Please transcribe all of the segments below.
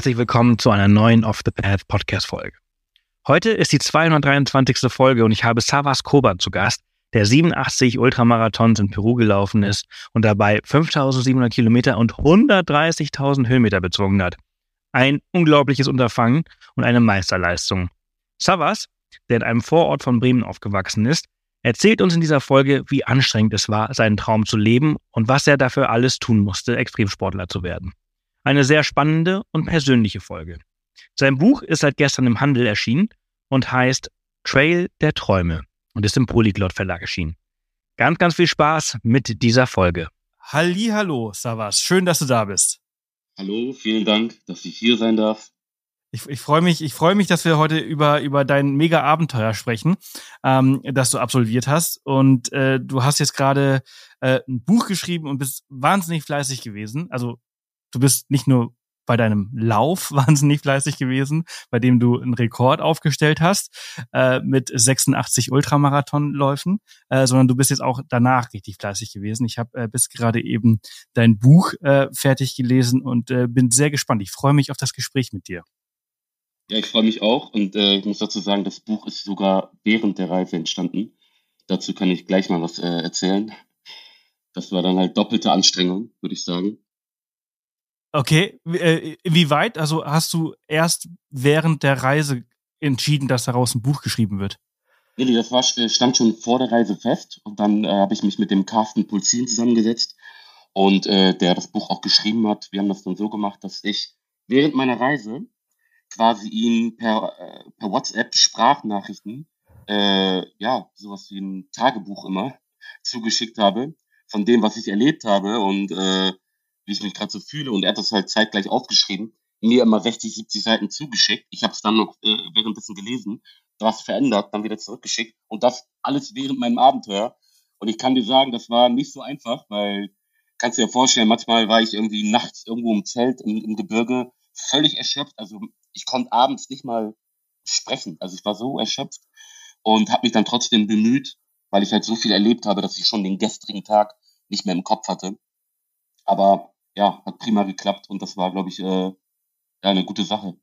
Herzlich willkommen zu einer neuen Off the Path Podcast Folge. Heute ist die 223. Folge und ich habe Savas Koban zu Gast, der 87 Ultramarathons in Peru gelaufen ist und dabei 5700 Kilometer und 130.000 Höhenmeter bezwungen hat. Ein unglaubliches Unterfangen und eine Meisterleistung. Savas, der in einem Vorort von Bremen aufgewachsen ist, erzählt uns in dieser Folge, wie anstrengend es war, seinen Traum zu leben und was er dafür alles tun musste, Extremsportler zu werden. Eine sehr spannende und persönliche Folge. Sein Buch ist seit gestern im Handel erschienen und heißt Trail der Träume und ist im Polyglot Verlag erschienen. Ganz, ganz viel Spaß mit dieser Folge. Halli, hallo, Savas. Schön, dass du da bist. Hallo, vielen Dank, dass ich hier sein darf. Ich, ich freue mich, ich freue mich, dass wir heute über über dein mega Abenteuer sprechen, ähm, das du absolviert hast. Und äh, du hast jetzt gerade äh, ein Buch geschrieben und bist wahnsinnig fleißig gewesen. Also du bist nicht nur bei deinem Lauf wahnsinnig fleißig gewesen, bei dem du einen Rekord aufgestellt hast äh, mit 86 Ultramarathonläufen, äh, sondern du bist jetzt auch danach richtig fleißig gewesen. Ich habe äh, bis gerade eben dein Buch äh, fertig gelesen und äh, bin sehr gespannt. Ich freue mich auf das Gespräch mit dir. Ja, ich freue mich auch und äh, ich muss dazu sagen, das Buch ist sogar während der Reise entstanden. Dazu kann ich gleich mal was äh, erzählen. Das war dann halt doppelte Anstrengung, würde ich sagen. Okay, äh, wie weit? Also hast du erst während der Reise entschieden, dass daraus ein Buch geschrieben wird? Nee, das war, stand schon vor der Reise fest und dann äh, habe ich mich mit dem Carsten Pulzin zusammengesetzt und äh, der das Buch auch geschrieben hat. Wir haben das dann so gemacht, dass ich während meiner Reise quasi ihn per, äh, per WhatsApp Sprachnachrichten, äh, ja, sowas wie ein Tagebuch immer zugeschickt habe von dem, was ich erlebt habe und äh, wie ich mich gerade so fühle. Und er hat das halt zeitgleich aufgeschrieben, mir immer 60, 70 Seiten zugeschickt. Ich habe es dann noch äh, währenddessen gelesen, was verändert, dann wieder zurückgeschickt. Und das alles während meinem Abenteuer. Und ich kann dir sagen, das war nicht so einfach, weil kannst dir ja vorstellen, manchmal war ich irgendwie nachts irgendwo im Zelt im, im Gebirge völlig erschöpft. Also ich konnte abends nicht mal sprechen. Also ich war so erschöpft und habe mich dann trotzdem bemüht, weil ich halt so viel erlebt habe, dass ich schon den gestrigen Tag nicht mehr im Kopf hatte. Aber ja, hat prima geklappt und das war, glaube ich, äh, eine gute Sache.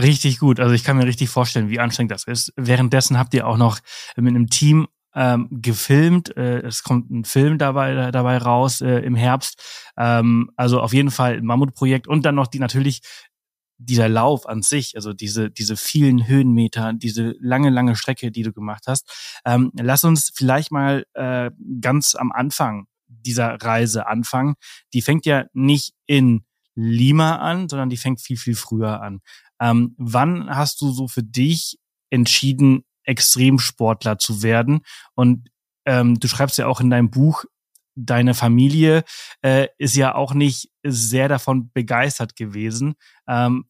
Richtig gut. Also ich kann mir richtig vorstellen, wie anstrengend das ist. Währenddessen habt ihr auch noch mit einem Team ähm, gefilmt. Äh, es kommt ein Film dabei, dabei raus äh, im Herbst. Ähm, also auf jeden Fall ein Mammutprojekt und dann noch die natürlich dieser Lauf an sich, also diese, diese vielen Höhenmeter, diese lange, lange Strecke, die du gemacht hast. Ähm, lass uns vielleicht mal äh, ganz am Anfang dieser Reise anfangen. Die fängt ja nicht in Lima an, sondern die fängt viel, viel früher an. Ähm, wann hast du so für dich entschieden, Extremsportler zu werden? Und ähm, du schreibst ja auch in deinem Buch, deine Familie äh, ist ja auch nicht sehr davon begeistert gewesen. Ähm,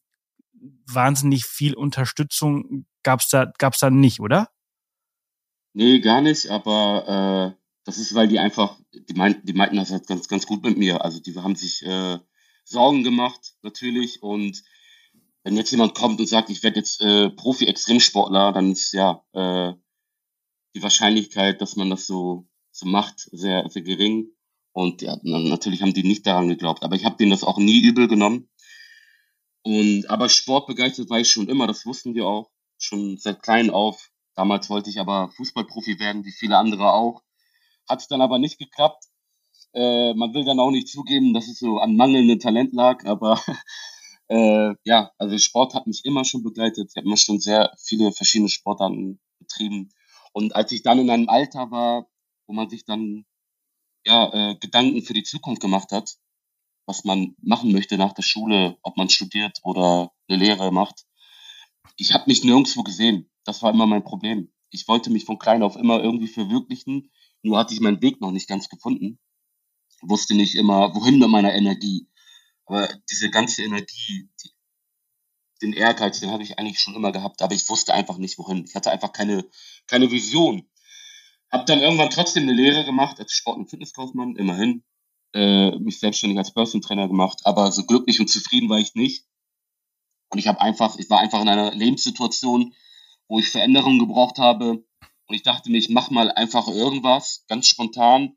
wahnsinnig viel Unterstützung gab's da, gab's da nicht, oder? Nee, gar nicht, aber äh, das ist, weil die einfach, die meinten, die meinten das halt ganz, ganz gut mit mir. Also die haben sich äh, Sorgen gemacht, natürlich. Und wenn jetzt jemand kommt und sagt, ich werde jetzt äh, Profi-Extremsportler, dann ist ja äh, die Wahrscheinlichkeit, dass man das so, so macht, sehr, sehr gering. Und ja, natürlich haben die nicht daran geglaubt. Aber ich habe denen das auch nie übel genommen. Und aber sportbegeistert war ich schon immer, das wussten wir auch, schon seit klein auf. Damals wollte ich aber Fußballprofi werden, wie viele andere auch. Hat es dann aber nicht geklappt. Äh, man will dann auch nicht zugeben, dass es so an mangelndem Talent lag, aber äh, ja, also Sport hat mich immer schon begleitet. Ich habe immer schon sehr viele verschiedene Sportarten betrieben. Und als ich dann in einem Alter war, wo man sich dann ja äh, Gedanken für die Zukunft gemacht hat, was man machen möchte nach der Schule, ob man studiert oder eine Lehre macht, ich habe mich nirgendwo gesehen. Das war immer mein Problem. Ich wollte mich von klein auf immer irgendwie verwirklichen nur hatte ich meinen Weg noch nicht ganz gefunden. Wusste nicht immer, wohin mit meiner Energie. Aber diese ganze Energie, die, den Ehrgeiz, den habe ich eigentlich schon immer gehabt, aber ich wusste einfach nicht, wohin. Ich hatte einfach keine, keine Vision. Hab dann irgendwann trotzdem eine Lehre gemacht als Sport- und Fitnesskaufmann, immerhin. Äh, mich selbstständig als Personal Trainer gemacht, aber so glücklich und zufrieden war ich nicht. Und ich habe einfach, ich war einfach in einer Lebenssituation, wo ich Veränderungen gebraucht habe. Und ich dachte mir, ich mach mal einfach irgendwas, ganz spontan.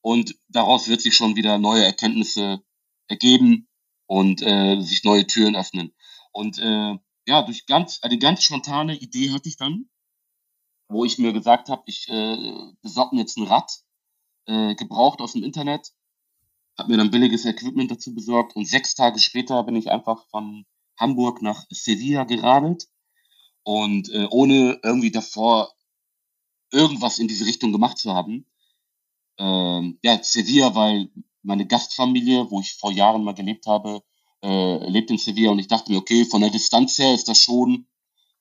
Und daraus wird sich schon wieder neue Erkenntnisse ergeben und äh, sich neue Türen öffnen. Und äh, ja, durch ganz, eine ganz spontane Idee hatte ich dann, wo ich mir gesagt habe, ich äh, besorge mir jetzt ein Rad, äh, gebraucht aus dem Internet, habe mir dann billiges Equipment dazu besorgt und sechs Tage später bin ich einfach von Hamburg nach Sevilla geradelt und äh, ohne irgendwie davor irgendwas in diese Richtung gemacht zu haben. Ähm, ja, Sevilla, weil meine Gastfamilie, wo ich vor Jahren mal gelebt habe, äh, lebt in Sevilla und ich dachte mir, okay, von der Distanz her ist das schon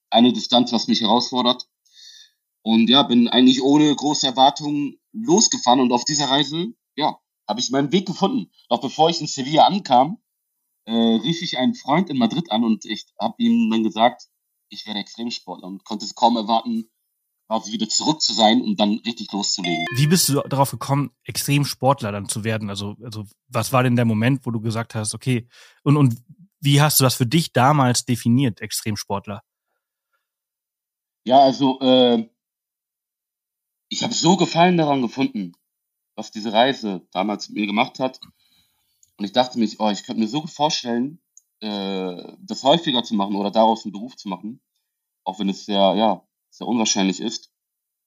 eine Distanz, was mich herausfordert. Und ja, bin eigentlich ohne große Erwartungen losgefahren und auf dieser Reise, ja, habe ich meinen Weg gefunden. Doch bevor ich in Sevilla ankam, äh, rief ich einen Freund in Madrid an und ich habe ihm dann gesagt, ich werde Extremsportler und konnte es kaum erwarten, quasi wieder zurück zu sein und dann richtig loszulegen. Wie bist du darauf gekommen, Extremsportler dann zu werden? Also, also was war denn der Moment, wo du gesagt hast, okay, und, und wie hast du das für dich damals definiert, Extremsportler? Ja, also äh, ich habe so Gefallen daran gefunden, was diese Reise damals mit mir gemacht hat. Und ich dachte mich, oh, ich könnte mir so vorstellen, äh, das häufiger zu machen oder daraus einen Beruf zu machen. Auch wenn es sehr, ja, sehr unwahrscheinlich ist.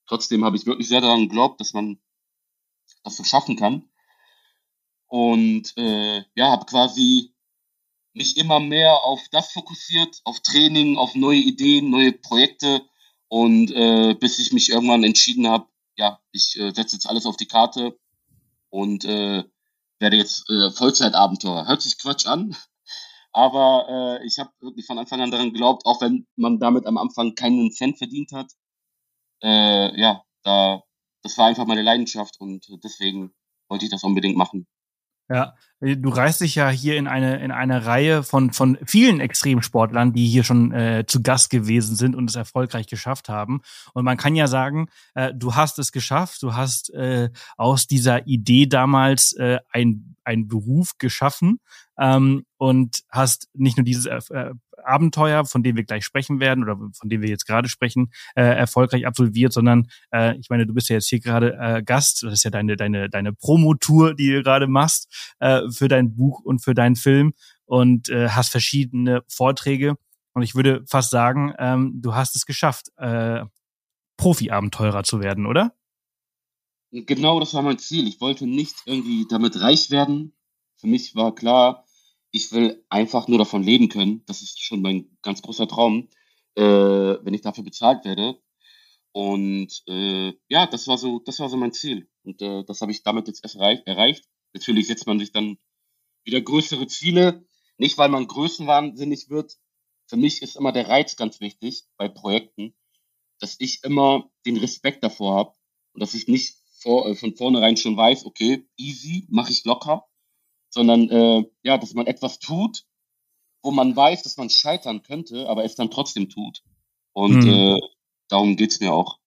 Trotzdem habe ich wirklich sehr daran geglaubt, dass man das so schaffen kann. Und äh, ja, habe quasi mich immer mehr auf das fokussiert, auf Training, auf neue Ideen, neue Projekte. Und äh, bis ich mich irgendwann entschieden habe, ja, ich äh, setze jetzt alles auf die Karte und äh, werde jetzt äh, Vollzeitabenteurer. Hört sich Quatsch an, aber äh, ich habe wirklich von Anfang an daran geglaubt, auch wenn man damit am Anfang keinen Cent verdient hat. Äh, ja, da, das war einfach meine Leidenschaft und deswegen wollte ich das unbedingt machen. Ja, du reist dich ja hier in eine in eine Reihe von von vielen Extremsportlern, die hier schon äh, zu Gast gewesen sind und es erfolgreich geschafft haben. Und man kann ja sagen, äh, du hast es geschafft. Du hast äh, aus dieser Idee damals äh, ein ein Beruf geschaffen ähm, und hast nicht nur dieses äh, Abenteuer, von dem wir gleich sprechen werden oder von dem wir jetzt gerade sprechen, äh, erfolgreich absolviert, sondern äh, ich meine, du bist ja jetzt hier gerade äh, Gast, das ist ja deine deine deine Promotour, die du gerade machst äh, für dein Buch und für deinen Film und äh, hast verschiedene Vorträge und ich würde fast sagen, ähm, du hast es geschafft, äh, Profi-Abenteurer zu werden, oder? Genau, das war mein Ziel. Ich wollte nicht irgendwie damit reich werden. Für mich war klar, ich will einfach nur davon leben können. Das ist schon mein ganz großer Traum, äh, wenn ich dafür bezahlt werde. Und äh, ja, das war so, das war so mein Ziel. Und äh, das habe ich damit jetzt erst erreicht. Natürlich setzt man sich dann wieder größere Ziele. Nicht, weil man größenwahnsinnig wird. Für mich ist immer der Reiz ganz wichtig bei Projekten, dass ich immer den Respekt davor habe und dass ich nicht vor, äh, von vornherein schon weiß, okay, easy, mache ich locker, sondern äh, ja, dass man etwas tut, wo man weiß, dass man scheitern könnte, aber es dann trotzdem tut. Und mhm. äh, darum geht's mir auch.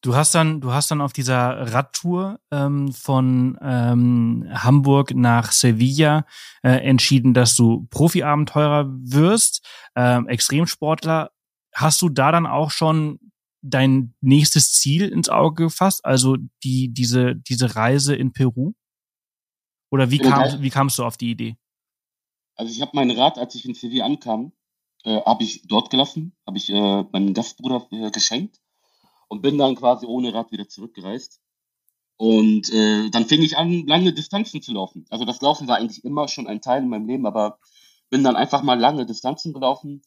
Du hast dann, du hast dann auf dieser Radtour ähm, von ähm, Hamburg nach Sevilla äh, entschieden, dass du Profi-Abenteurer wirst, ähm, Extremsportler. Hast du da dann auch schon dein nächstes Ziel ins Auge gefasst? Also die, diese, diese Reise in Peru? Oder wie, kam, wie kamst du auf die Idee? Also ich habe mein Rad, als ich in Sevilla ankam, äh, habe ich dort gelassen, habe ich äh, meinem Gastbruder äh, geschenkt und bin dann quasi ohne Rad wieder zurückgereist. Und äh, dann fing ich an, lange Distanzen zu laufen. Also das Laufen war eigentlich immer schon ein Teil in meinem Leben, aber bin dann einfach mal lange Distanzen gelaufen.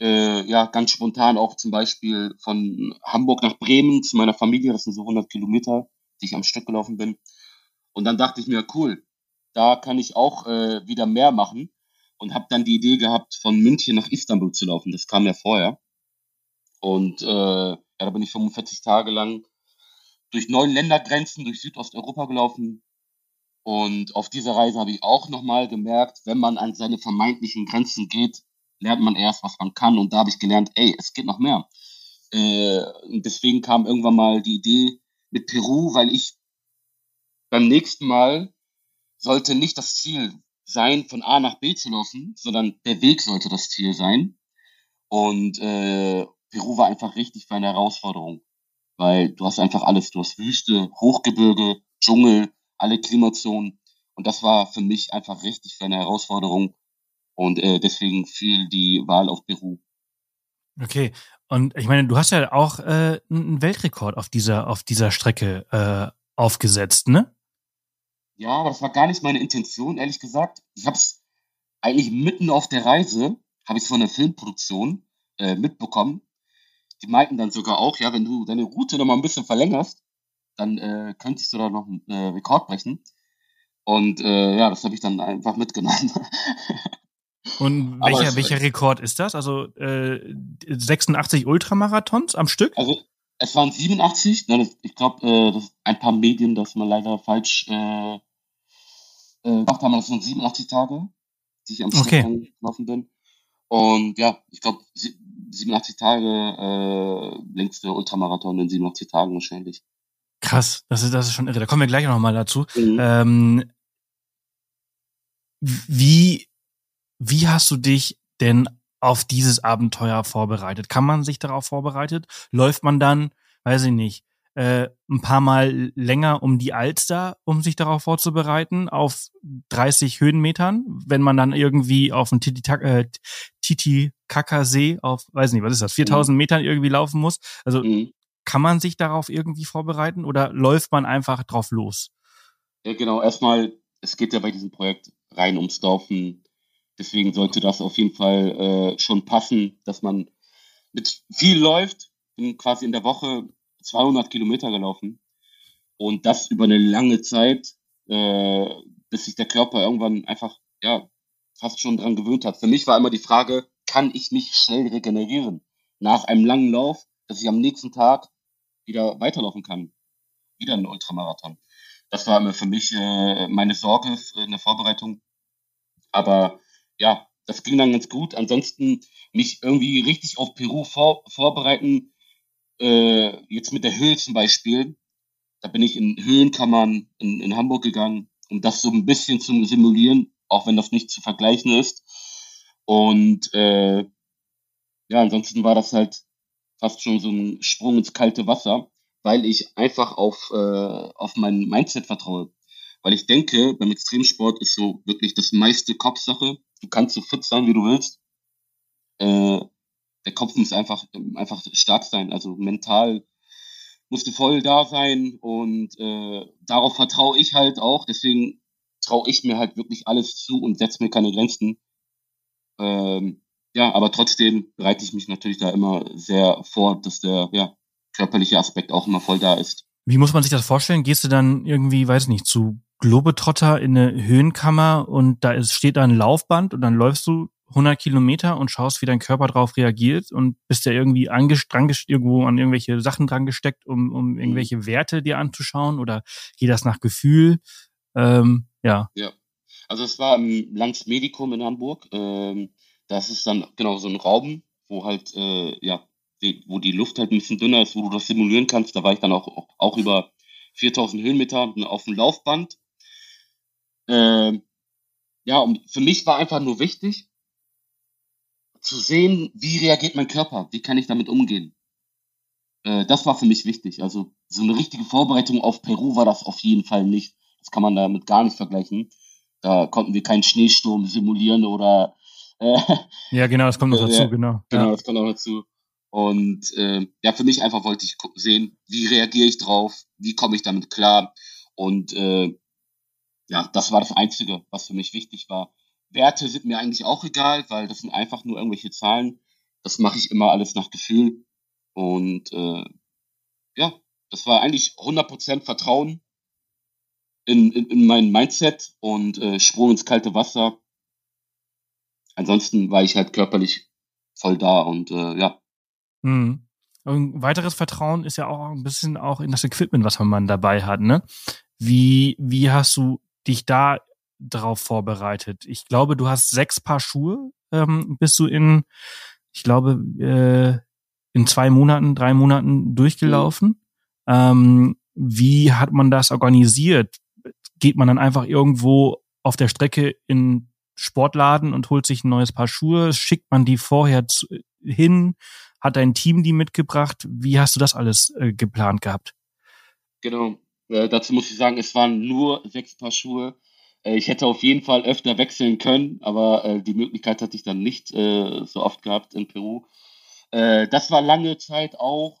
Äh, ja, ganz spontan auch zum Beispiel von Hamburg nach Bremen zu meiner Familie, das sind so 100 Kilometer, die ich am Stück gelaufen bin. Und dann dachte ich mir, cool, da kann ich auch äh, wieder mehr machen und habe dann die Idee gehabt, von München nach Istanbul zu laufen. Das kam ja vorher. Und äh, ja, da bin ich 45 Tage lang durch neun Ländergrenzen, durch Südosteuropa gelaufen. Und auf dieser Reise habe ich auch nochmal gemerkt, wenn man an seine vermeintlichen Grenzen geht, lernt man erst, was man kann. Und da habe ich gelernt, ey, es geht noch mehr. Äh, und deswegen kam irgendwann mal die Idee mit Peru, weil ich beim nächsten Mal sollte nicht das Ziel sein, von A nach B zu laufen, sondern der Weg sollte das Ziel sein. Und äh, Peru war einfach richtig für eine Herausforderung, weil du hast einfach alles. Du hast Wüste, Hochgebirge, Dschungel, alle Klimazonen. Und das war für mich einfach richtig für eine Herausforderung. Und äh, deswegen fiel die Wahl auf Peru. Okay. Und ich meine, du hast ja auch äh, einen Weltrekord auf dieser, auf dieser Strecke äh, aufgesetzt, ne? Ja, aber das war gar nicht meine Intention, ehrlich gesagt. Ich habe es eigentlich mitten auf der Reise, habe ich von der Filmproduktion äh, mitbekommen. Die meinten dann sogar auch, ja, wenn du deine Route noch mal ein bisschen verlängerst, dann äh, könntest du da noch einen äh, Rekord brechen. Und äh, ja, das habe ich dann einfach mitgenommen. Und welcher, welcher Rekord ist das? Also äh, 86 Ultramarathons am Stück? Also es waren 87. Ne, ich glaube, äh, ein paar Medien, das man leider falsch äh, äh, gemacht haben. Das sind 87 Tage, die ich am Stück okay. gelaufen bin. Und ja, ich glaube, 87 Tage äh, längste Ultramarathon in 87 Tagen wahrscheinlich. Krass, das ist, das ist schon irre. Da kommen wir gleich noch mal dazu. Mhm. Ähm, wie, wie hast du dich denn auf dieses Abenteuer vorbereitet? Kann man sich darauf vorbereitet? Läuft man dann, weiß ich nicht, äh, ein paar Mal länger um die Alster, um sich darauf vorzubereiten, auf 30 Höhenmetern, wenn man dann irgendwie auf dem äh, Titicacasee auf, weiß nicht, was ist das, 4000 mhm. Metern irgendwie laufen muss. Also mhm. kann man sich darauf irgendwie vorbereiten oder läuft man einfach drauf los? Ja, genau. Erstmal, es geht ja bei diesem Projekt rein ums Laufen. Deswegen sollte das auf jeden Fall äh, schon passen, dass man mit viel läuft. Bin quasi in der Woche 200 Kilometer gelaufen und das über eine lange Zeit, äh, bis sich der Körper irgendwann einfach, ja, fast schon dran gewöhnt hat. Für mich war immer die Frage, kann ich mich schnell regenerieren nach einem langen Lauf, dass ich am nächsten Tag wieder weiterlaufen kann. Wieder ein Ultramarathon. Das war immer für mich äh, meine Sorge in der Vorbereitung. Aber ja, das ging dann ganz gut. Ansonsten mich irgendwie richtig auf Peru vor, vorbereiten, äh, jetzt mit der Höhe zum Beispiel, da bin ich in Höhenkammern in, in Hamburg gegangen, um das so ein bisschen zu simulieren, auch wenn das nicht zu vergleichen ist. Und äh, ja, ansonsten war das halt fast schon so ein Sprung ins kalte Wasser, weil ich einfach auf, äh, auf mein Mindset vertraue. Weil ich denke, beim Extremsport ist so wirklich das meiste Kopfsache. Du kannst so fit sein, wie du willst. Äh, der Kopf muss einfach, einfach stark sein. Also mental musste voll da sein und äh, darauf vertraue ich halt auch. Deswegen traue ich mir halt wirklich alles zu und setze mir keine Grenzen. Ähm, ja, aber trotzdem bereite ich mich natürlich da immer sehr vor, dass der ja, körperliche Aspekt auch immer voll da ist. Wie muss man sich das vorstellen? Gehst du dann irgendwie, weiß nicht, zu Globetrotter in eine Höhenkammer und da ist, steht ein Laufband und dann läufst du 100 Kilometer und schaust, wie dein Körper darauf reagiert und bist ja irgendwie angestrengt, irgendwo an irgendwelche Sachen dran gesteckt, um, um mhm. irgendwelche Werte dir anzuschauen oder geht das nach Gefühl? Ähm, ja. Ja. Also es war im Langs Medikum in Hamburg. Ähm, das ist dann genau so ein Raum, wo halt, äh, ja, die, wo die Luft halt ein bisschen dünner ist, wo du das simulieren kannst. Da war ich dann auch, auch, auch über 4000 Höhenmeter auf dem Laufband. Ähm, ja, und für mich war einfach nur wichtig, zu sehen, wie reagiert mein Körper, wie kann ich damit umgehen. Äh, das war für mich wichtig. Also so eine richtige Vorbereitung auf Peru war das auf jeden Fall nicht. Das kann man damit gar nicht vergleichen. Da konnten wir keinen Schneesturm simulieren oder äh, Ja, genau, das kommt noch dazu, äh, genau. Genau, ja. das kommt auch dazu. Und äh, ja, für mich einfach wollte ich sehen, wie reagiere ich drauf, wie komme ich damit klar. Und äh, ja, das war das Einzige, was für mich wichtig war. Werte sind mir eigentlich auch egal, weil das sind einfach nur irgendwelche Zahlen. Das mache ich immer alles nach Gefühl. Und äh, ja, das war eigentlich 100% Vertrauen in, in, in mein Mindset und äh, Sprung ins kalte Wasser. Ansonsten war ich halt körperlich voll da und äh, ja. Hm. Und weiteres Vertrauen ist ja auch ein bisschen auch in das Equipment, was man dabei hat, ne? Wie, wie hast du dich da drauf vorbereitet? Ich glaube, du hast sechs Paar Schuhe ähm, bist du in, ich glaube, äh, in zwei Monaten, drei Monaten durchgelaufen. Mhm. Ähm, wie hat man das organisiert? Geht man dann einfach irgendwo auf der Strecke in Sportladen und holt sich ein neues Paar Schuhe? Schickt man die vorher zu, hin? Hat dein Team die mitgebracht? Wie hast du das alles äh, geplant gehabt? Genau. Äh, dazu muss ich sagen, es waren nur sechs Paar Schuhe. Äh, ich hätte auf jeden Fall öfter wechseln können, aber äh, die Möglichkeit hatte ich dann nicht äh, so oft gehabt in Peru. Äh, das war lange Zeit auch,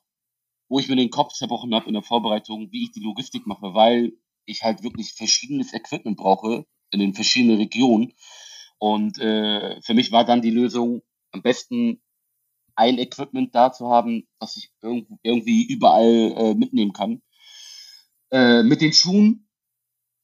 wo ich mir den Kopf zerbrochen habe in der Vorbereitung, wie ich die Logistik mache, weil ich halt wirklich verschiedenes Equipment brauche in den verschiedenen Regionen. Und äh, für mich war dann die Lösung, am besten ein Equipment da zu haben, was ich irgendwie überall äh, mitnehmen kann. Äh, mit den Schuhen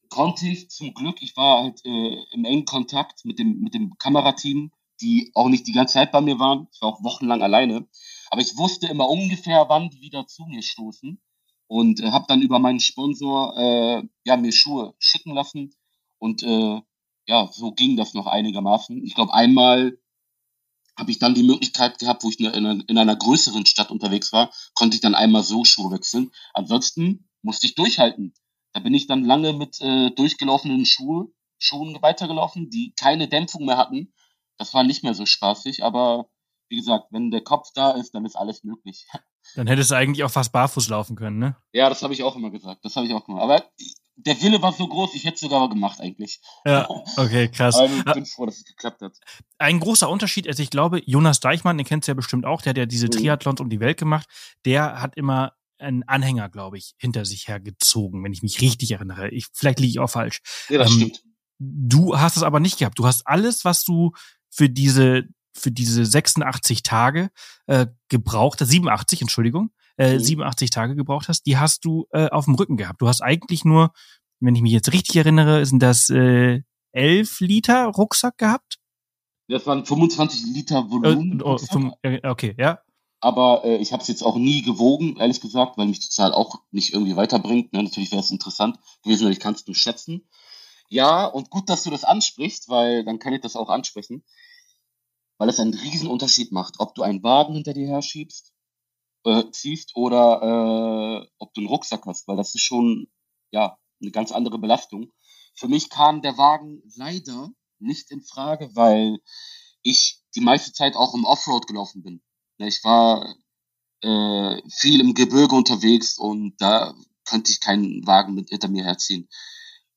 konnte ich zum Glück, ich war halt äh, im engen Kontakt mit dem, mit dem Kamerateam, die auch nicht die ganze Zeit bei mir waren. Ich war auch wochenlang alleine. Aber ich wusste immer ungefähr, wann die wieder zu mir stoßen. Und äh, habe dann über meinen Sponsor äh, ja, mir Schuhe schicken lassen. Und äh, ja, so ging das noch einigermaßen. Ich glaube, einmal habe ich dann die Möglichkeit gehabt, wo ich in einer, in einer größeren Stadt unterwegs war, konnte ich dann einmal so Schuhe wechseln. Ansonsten musste ich durchhalten. Da bin ich dann lange mit äh, durchgelaufenen Schuhe, Schuhen weitergelaufen, die keine Dämpfung mehr hatten. Das war nicht mehr so spaßig, aber wie gesagt, wenn der Kopf da ist, dann ist alles möglich. Dann hättest du eigentlich auch fast barfuß laufen können, ne? Ja, das habe ich auch immer gesagt. Das habe ich auch gemacht. Aber der Wille war so groß, ich hätte es sogar gemacht eigentlich. Ja, okay, krass. Aber ich bin froh, dass es geklappt hat. Ein großer Unterschied, also ich glaube, Jonas Deichmann, den kennst du ja bestimmt auch, der hat ja diese mhm. Triathlons um die Welt gemacht, der hat immer einen Anhänger, glaube ich, hinter sich hergezogen, wenn ich mich richtig erinnere. Ich, vielleicht liege ich auch falsch. Ja, das ähm, stimmt. Du hast es aber nicht gehabt. Du hast alles, was du für diese für diese 86 Tage äh, gebraucht, 87, Entschuldigung, äh, mhm. 87 Tage gebraucht hast, die hast du äh, auf dem Rücken gehabt. Du hast eigentlich nur, wenn ich mich jetzt richtig erinnere, sind das äh, 11 Liter Rucksack gehabt? Das waren 25 Liter Volumen. Äh, oh, vom, äh, okay, ja. Aber äh, ich habe es jetzt auch nie gewogen, ehrlich gesagt, weil mich die Zahl auch nicht irgendwie weiterbringt. Ne? Natürlich wäre es interessant gewesen, weil ich kann es nur schätzen. Ja, und gut, dass du das ansprichst, weil dann kann ich das auch ansprechen weil es einen riesen Unterschied macht, ob du einen Wagen hinter dir her schiebst, äh, ziehst oder äh, ob du einen Rucksack hast, weil das ist schon ja eine ganz andere Belastung. Für mich kam der Wagen leider nicht in Frage, weil ich die meiste Zeit auch im Offroad gelaufen bin. Ich war äh, viel im Gebirge unterwegs und da könnte ich keinen Wagen mit hinter mir herziehen.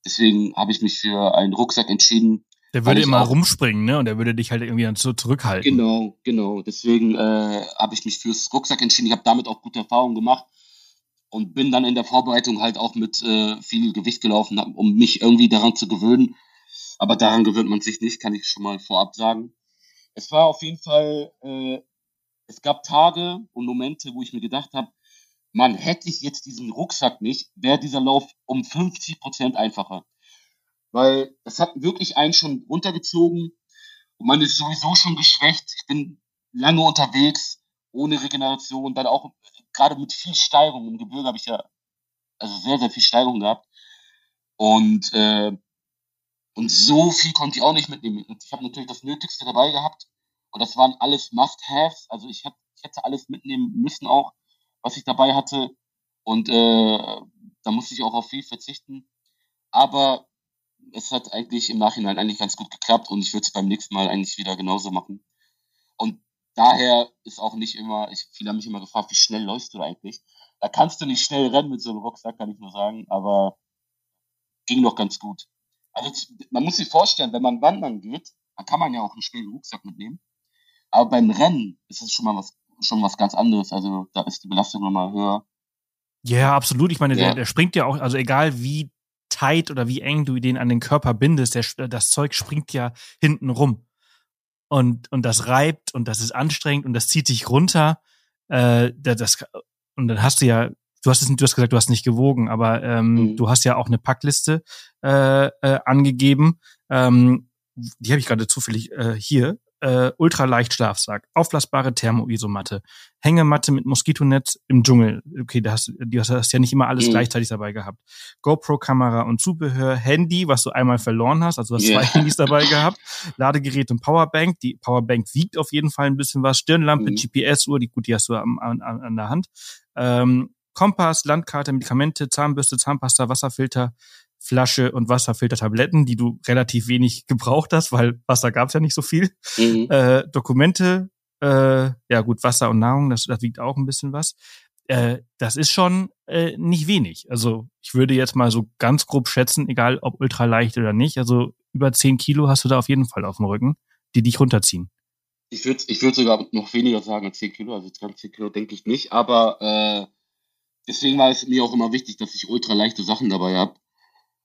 Deswegen habe ich mich für einen Rucksack entschieden, der würde immer rumspringen, ne? Und der würde dich halt irgendwie dann so zurückhalten. Genau, genau. Deswegen äh, habe ich mich fürs Rucksack entschieden. Ich habe damit auch gute Erfahrungen gemacht und bin dann in der Vorbereitung halt auch mit äh, viel Gewicht gelaufen, um mich irgendwie daran zu gewöhnen. Aber daran gewöhnt man sich nicht, kann ich schon mal vorab sagen. Es war auf jeden Fall, äh, es gab Tage und Momente, wo ich mir gedacht habe, man, hätte ich jetzt diesen Rucksack nicht, wäre dieser Lauf um 50 Prozent einfacher weil das hat wirklich einen schon runtergezogen und man ist sowieso schon geschwächt. Ich bin lange unterwegs, ohne Regeneration, dann auch gerade mit viel Steigung. Im Gebirge habe ich ja also sehr, sehr viel Steigung gehabt. Und, äh, und so viel konnte ich auch nicht mitnehmen. Ich habe natürlich das Nötigste dabei gehabt. Und das waren alles Must-Haves. Also ich, hab, ich hätte alles mitnehmen müssen auch, was ich dabei hatte. Und äh, da musste ich auch auf viel verzichten. Aber es hat eigentlich im Nachhinein eigentlich ganz gut geklappt und ich würde es beim nächsten Mal eigentlich wieder genauso machen. Und daher ist auch nicht immer, ich, viele haben mich immer gefragt, wie schnell läufst du eigentlich? Da kannst du nicht schnell rennen mit so einem Rucksack, kann ich nur sagen, aber ging doch ganz gut. Also man muss sich vorstellen, wenn man wandern geht, dann kann man ja auch einen schweren Rucksack mitnehmen. Aber beim Rennen ist es schon mal was, schon was ganz anderes. Also da ist die Belastung nochmal höher. Ja, absolut. Ich meine, ja. der, der springt ja auch, also egal wie tight oder wie eng du den an den Körper bindest, der, das Zeug springt ja hinten rum. Und, und das reibt und das ist anstrengend und das zieht sich runter. Äh, das, und dann hast du ja, du hast es, du hast gesagt, du hast nicht gewogen, aber ähm, mhm. du hast ja auch eine Packliste äh, äh, angegeben. Ähm, die habe ich gerade zufällig äh, hier. Äh, ultraleicht-Schlafsack, aufblasbare Thermoisomatte, Hängematte mit Moskitonetz im Dschungel. Okay, da hast, du hast ja nicht immer alles mhm. gleichzeitig dabei gehabt. GoPro-Kamera und Zubehör, Handy, was du einmal verloren hast, also du hast yeah. zwei Handys dabei gehabt, Ladegerät und Powerbank. Die Powerbank wiegt auf jeden Fall ein bisschen was. Stirnlampe, mhm. GPS-Uhr, die gut, die hast du an, an, an der Hand. Ähm, Kompass, Landkarte, Medikamente, Zahnbürste, Zahnpasta, Wasserfilter, Flasche und Wasserfiltertabletten, die du relativ wenig gebraucht hast, weil Wasser gab es ja nicht so viel. Mhm. Äh, Dokumente, äh, ja gut, Wasser und Nahrung, das, das wiegt auch ein bisschen was. Äh, das ist schon äh, nicht wenig. Also ich würde jetzt mal so ganz grob schätzen, egal ob ultra leicht oder nicht, also über zehn Kilo hast du da auf jeden Fall auf dem Rücken, die dich runterziehen. Ich würde ich würd sogar noch weniger sagen als zehn Kilo, also ganz zehn Kilo denke ich nicht, aber äh, deswegen war es mir auch immer wichtig, dass ich ultra leichte Sachen dabei habe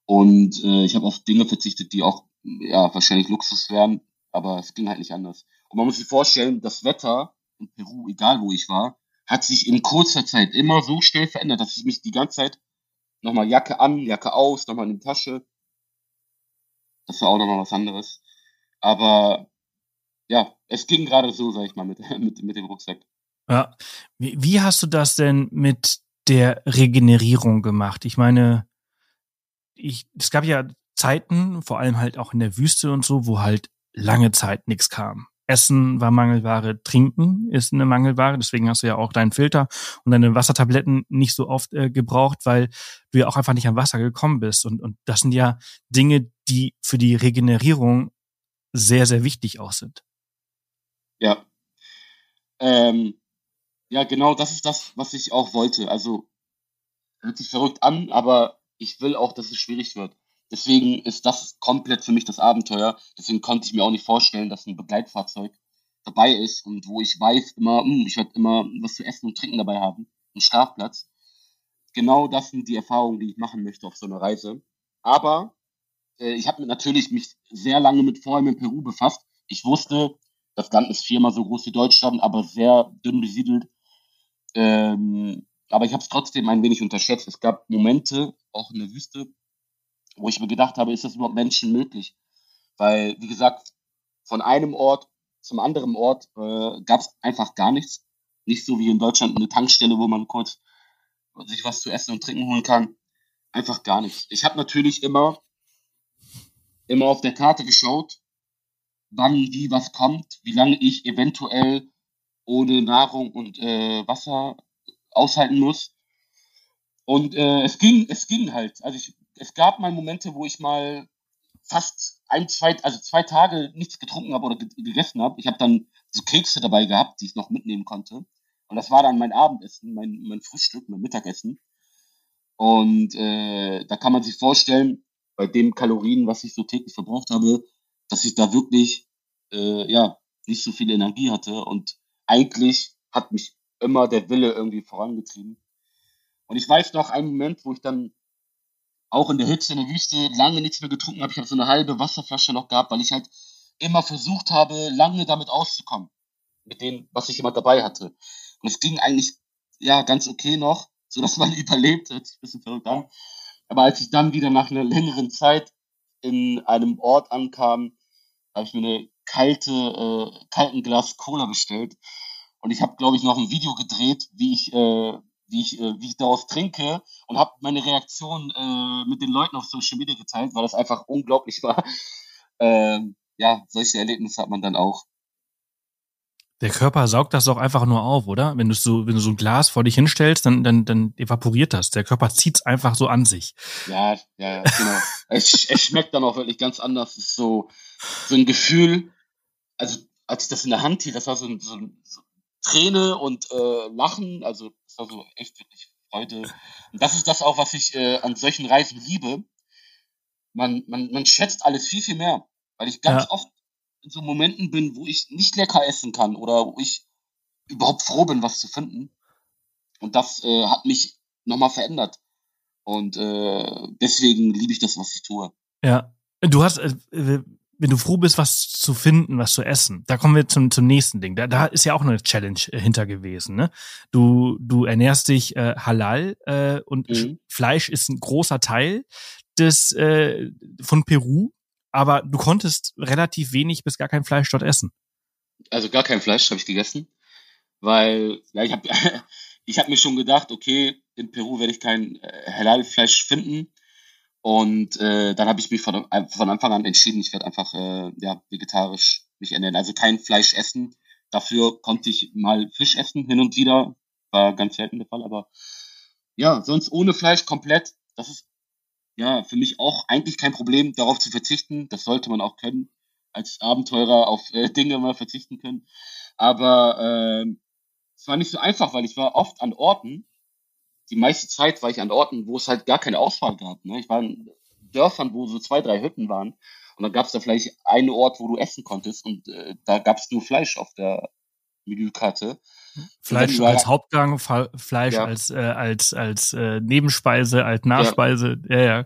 und äh, ich habe auf Dinge verzichtet, die auch ja wahrscheinlich Luxus wären, aber es ging halt nicht anders. Und man muss sich vorstellen, das Wetter in Peru, egal wo ich war, hat sich in kurzer Zeit immer so schnell verändert, dass ich mich die ganze Zeit nochmal Jacke an, Jacke aus, nochmal in die Tasche. Das war auch nochmal was anderes. Aber ja, es ging gerade so, sag ich mal, mit, mit, mit dem Rucksack. Ja. Wie, wie hast du das denn mit der Regenerierung gemacht? Ich meine, ich, es gab ja Zeiten, vor allem halt auch in der Wüste und so, wo halt lange Zeit nichts kam. Essen war Mangelware, Trinken ist eine Mangelware, deswegen hast du ja auch deinen Filter und deine Wassertabletten nicht so oft äh, gebraucht, weil du ja auch einfach nicht an Wasser gekommen bist. Und, und das sind ja Dinge, die für die Regenerierung sehr, sehr wichtig auch sind. Ja. Ähm, ja, genau das ist das, was ich auch wollte. Also hört sich verrückt an, aber ich will auch, dass es schwierig wird. Deswegen ist das komplett für mich das Abenteuer. Deswegen konnte ich mir auch nicht vorstellen, dass ein Begleitfahrzeug dabei ist und wo ich weiß immer, hm, ich werde immer was zu essen und trinken dabei haben, einen Schlafplatz. Genau das sind die Erfahrungen, die ich machen möchte auf so einer Reise. Aber äh, ich habe natürlich mich sehr lange mit vorher in Peru befasst. Ich wusste, das Land ist viermal so groß wie Deutschland, aber sehr dünn besiedelt. Ähm, aber ich habe es trotzdem ein wenig unterschätzt. Es gab Momente, auch in der Wüste, wo ich mir gedacht habe, ist das überhaupt Menschen möglich? Weil, wie gesagt, von einem Ort zum anderen Ort äh, gab es einfach gar nichts. Nicht so wie in Deutschland eine Tankstelle, wo man kurz sich was zu essen und trinken holen kann. Einfach gar nichts. Ich habe natürlich immer, immer auf der Karte geschaut, wann wie was kommt, wie lange ich eventuell ohne Nahrung und äh, Wasser aushalten muss. Und äh, es ging, es ging halt. Also ich, es gab mal Momente, wo ich mal fast ein, zwei, also zwei Tage nichts getrunken habe oder gegessen habe. Ich habe dann so Kekse dabei gehabt, die ich noch mitnehmen konnte. Und das war dann mein Abendessen, mein, mein Frühstück, mein Mittagessen. Und äh, da kann man sich vorstellen, bei den Kalorien, was ich so täglich verbraucht habe, dass ich da wirklich äh, ja nicht so viel Energie hatte. Und eigentlich hat mich immer der Wille irgendwie vorangetrieben. Und ich weiß noch einen Moment, wo ich dann auch in der Hitze in der Wüste lange nichts mehr getrunken habe. Ich habe so eine halbe Wasserflasche noch gehabt, weil ich halt immer versucht habe, lange damit auszukommen. Mit dem, was ich immer dabei hatte. Und es ging eigentlich, ja, ganz okay noch, so dass man überlebt. Hört sich ein bisschen verrückt an. Aber als ich dann wieder nach einer längeren Zeit in einem Ort ankam, habe ich mir eine kalte, äh, kalten Glas Cola bestellt und ich habe, glaube ich, noch ein Video gedreht, wie ich, äh, wie ich, äh, wie ich daraus trinke und habe meine Reaktion äh, mit den Leuten auf Social Media geteilt, weil das einfach unglaublich war. Ähm, ja, solche Erlebnisse hat man dann auch. Der Körper saugt das doch einfach nur auf, oder? Wenn du so, wenn du so ein Glas vor dich hinstellst, dann, dann, dann evaporiert das. Der Körper zieht's einfach so an sich. Ja, ja, genau. es, es schmeckt dann auch wirklich ganz anders. Es ist so, so ein Gefühl. Also, als ich das in der Hand hielt, das war so ein, so, so Träne und äh, Lachen. Also das war so echt wirklich Freude. Und das ist das auch, was ich äh, an solchen Reisen liebe. Man, man, man schätzt alles viel, viel mehr. Weil ich ganz ja. oft in so Momenten bin, wo ich nicht lecker essen kann oder wo ich überhaupt froh bin, was zu finden. Und das äh, hat mich nochmal verändert. Und äh, deswegen liebe ich das, was ich tue. Ja. Du hast, äh, wenn du froh bist, was zu finden, was zu essen, da kommen wir zum, zum nächsten Ding. Da, da ist ja auch eine Challenge äh, hinter gewesen. Ne? Du, du ernährst dich äh, halal äh, und mhm. Fleisch ist ein großer Teil des äh, von Peru, aber du konntest relativ wenig bis gar kein Fleisch dort essen. also gar kein Fleisch habe ich gegessen, weil ja, ich habe ich habe mir schon gedacht, okay, in Peru werde ich kein äh, Halal-Fleisch finden. Und äh, dann habe ich mich von, von Anfang an entschieden, ich werde einfach äh, ja, vegetarisch mich ernähren. Also kein Fleisch essen. Dafür konnte ich mal Fisch essen, hin und wieder. War ganz selten der Fall, aber ja, sonst ohne Fleisch komplett. Das ist ja für mich auch eigentlich kein Problem, darauf zu verzichten. Das sollte man auch können, als Abenteurer auf äh, Dinge mal verzichten können. Aber äh, es war nicht so einfach, weil ich war oft an Orten, die meiste Zeit war ich an Orten, wo es halt gar keine Auswahl gab. Ne? Ich war in Dörfern, wo so zwei, drei Hütten waren. Und dann gab es da vielleicht einen Ort, wo du essen konntest. Und äh, da gab es nur Fleisch auf der Menükarte. Fleisch als war, Hauptgang, Fleisch ja. als, äh, als, als äh, Nebenspeise, als Nachspeise. Ja, ja. ja.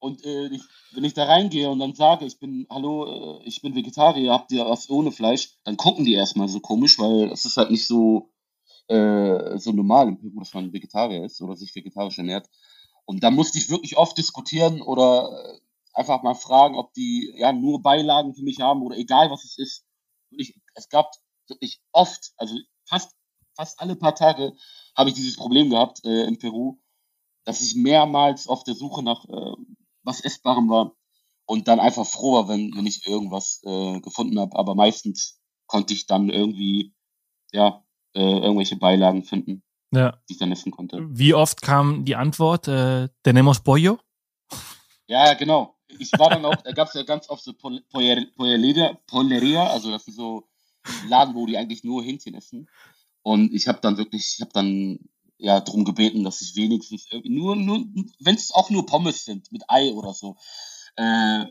Und äh, ich, wenn ich da reingehe und dann sage, ich bin, hallo, äh, ich bin Vegetarier, habt ihr was ohne Fleisch, dann gucken die erstmal so komisch, weil es ist halt nicht so, äh, so normal im Peru, dass man Vegetarier ist oder sich vegetarisch ernährt. Und da musste ich wirklich oft diskutieren oder äh, einfach mal fragen, ob die ja nur Beilagen für mich haben oder egal was es ist. Ich, es gab wirklich oft, also fast, fast alle paar Tage habe ich dieses Problem gehabt äh, in Peru, dass ich mehrmals auf der Suche nach äh, was Essbarem war und dann einfach froh war, wenn, wenn ich irgendwas äh, gefunden habe. Aber meistens konnte ich dann irgendwie ja äh, irgendwelche Beilagen finden, ja. die ich dann essen konnte. Wie oft kam die Antwort, äh, tenemos pollo? Ja, genau. Ich war dann auch, da gab es ja ganz oft so Polleria, Polleria, also das sind so Laden, wo die eigentlich nur Hähnchen essen. Und ich habe dann wirklich, ich habe dann ja drum gebeten, dass ich wenigstens irgendwie nur, nur wenn es auch nur Pommes sind mit Ei oder so. Äh,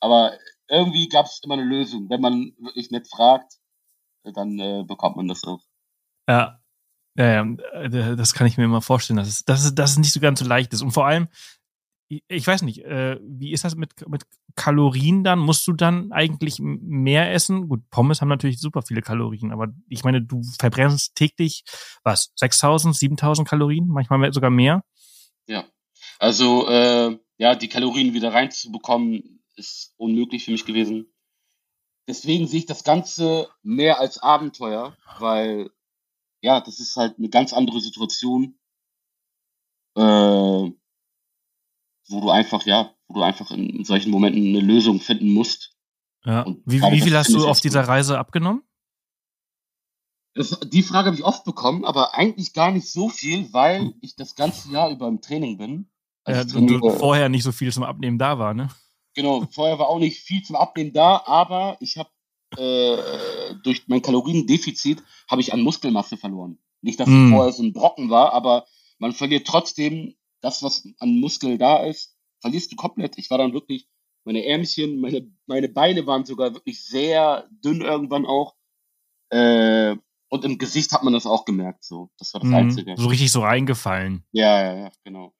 aber irgendwie gab es immer eine Lösung. Wenn man wirklich nett fragt, dann äh, bekommt man das auch. Ja. Ja, ja, äh, das kann ich mir immer vorstellen, dass es, dass es, dass es nicht so ganz so leicht ist. Und vor allem, ich weiß nicht, äh, wie ist das mit, mit Kalorien dann? Musst du dann eigentlich mehr essen? Gut, Pommes haben natürlich super viele Kalorien, aber ich meine, du verbrennst täglich, was, 6000, 7000 Kalorien, manchmal sogar mehr? Ja, also, äh, ja, die Kalorien wieder reinzubekommen, ist unmöglich für mich gewesen. Deswegen sehe ich das Ganze mehr als Abenteuer, weil ja, das ist halt eine ganz andere Situation, äh, wo du einfach, ja, wo du einfach in, solchen Momenten eine Lösung finden musst. Ja. wie, wie viel hast du auf dieser Reise abgenommen? Das, die Frage habe ich oft bekommen, aber eigentlich gar nicht so viel, weil ich das ganze Jahr über im Training bin. Also ja, und vorher nicht so viel zum Abnehmen da war, ne? Genau, vorher war auch nicht viel zum Abnehmen da, aber ich habe äh, durch mein Kaloriendefizit habe ich an Muskelmasse verloren. Nicht, dass mm. es vorher so ein Brocken war, aber man verliert trotzdem das, was an Muskel da ist, verlierst du komplett. Ich war dann wirklich, meine Ärmchen, meine, meine Beine waren sogar wirklich sehr dünn irgendwann auch. Äh, und im Gesicht hat man das auch gemerkt, so. Das war das mm, Einzige. So richtig so reingefallen. Ja, ja, ja, genau.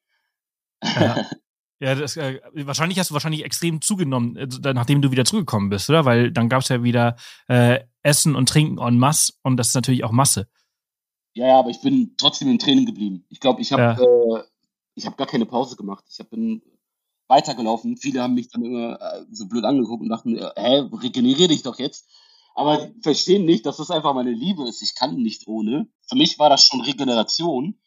Ja. Ja, das, äh, wahrscheinlich hast du wahrscheinlich extrem zugenommen, äh, nachdem du wieder zurückgekommen bist, oder? Weil dann gab es ja wieder äh, Essen und Trinken en masse und das ist natürlich auch Masse. Ja, ja, aber ich bin trotzdem im Training geblieben. Ich glaube, ich habe ja. äh, ich habe gar keine Pause gemacht. Ich bin weitergelaufen. Viele haben mich dann immer äh, so blöd angeguckt und dachten, äh, hä, regeneriere dich doch jetzt. Aber verstehen nicht, dass das einfach meine Liebe ist. Ich kann nicht ohne. Für mich war das schon Regeneration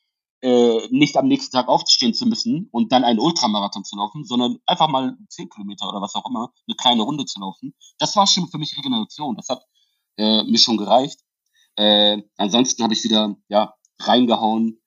äh, nicht am nächsten Tag aufstehen zu müssen und dann einen Ultramarathon zu laufen, sondern einfach mal 10 Kilometer oder was auch immer, eine kleine Runde zu laufen. Das war schon für mich Regeneration. Das hat äh, mir schon gereicht. Äh, ansonsten habe ich wieder ja reingehauen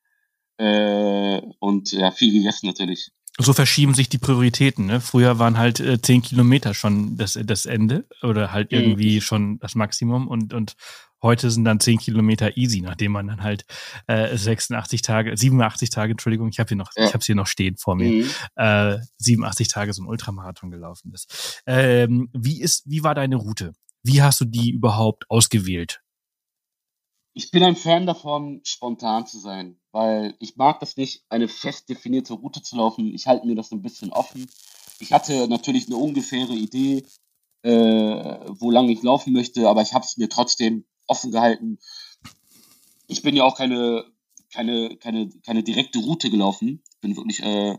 äh, und ja viel gegessen natürlich. So verschieben sich die Prioritäten. Ne? Früher waren halt äh, 10 Kilometer schon das, das Ende oder halt mhm. irgendwie mhm. schon das Maximum und, und Heute sind dann 10 Kilometer easy, nachdem man dann halt äh, 86 Tage, 87 Tage, Entschuldigung, ich habe hier noch, ja. ich habe hier noch stehen vor mir, mhm. äh, 87 Tage so ein Ultramarathon gelaufen ist. Ähm, wie ist, wie war deine Route? Wie hast du die überhaupt ausgewählt? Ich bin ein Fan davon, spontan zu sein, weil ich mag das nicht, eine fest definierte Route zu laufen. Ich halte mir das ein bisschen offen. Ich hatte natürlich eine ungefähre Idee, äh, wo lang ich laufen möchte, aber ich habe es mir trotzdem offen gehalten. Ich bin ja auch keine, keine, keine, keine direkte Route gelaufen. Bin wirklich, äh,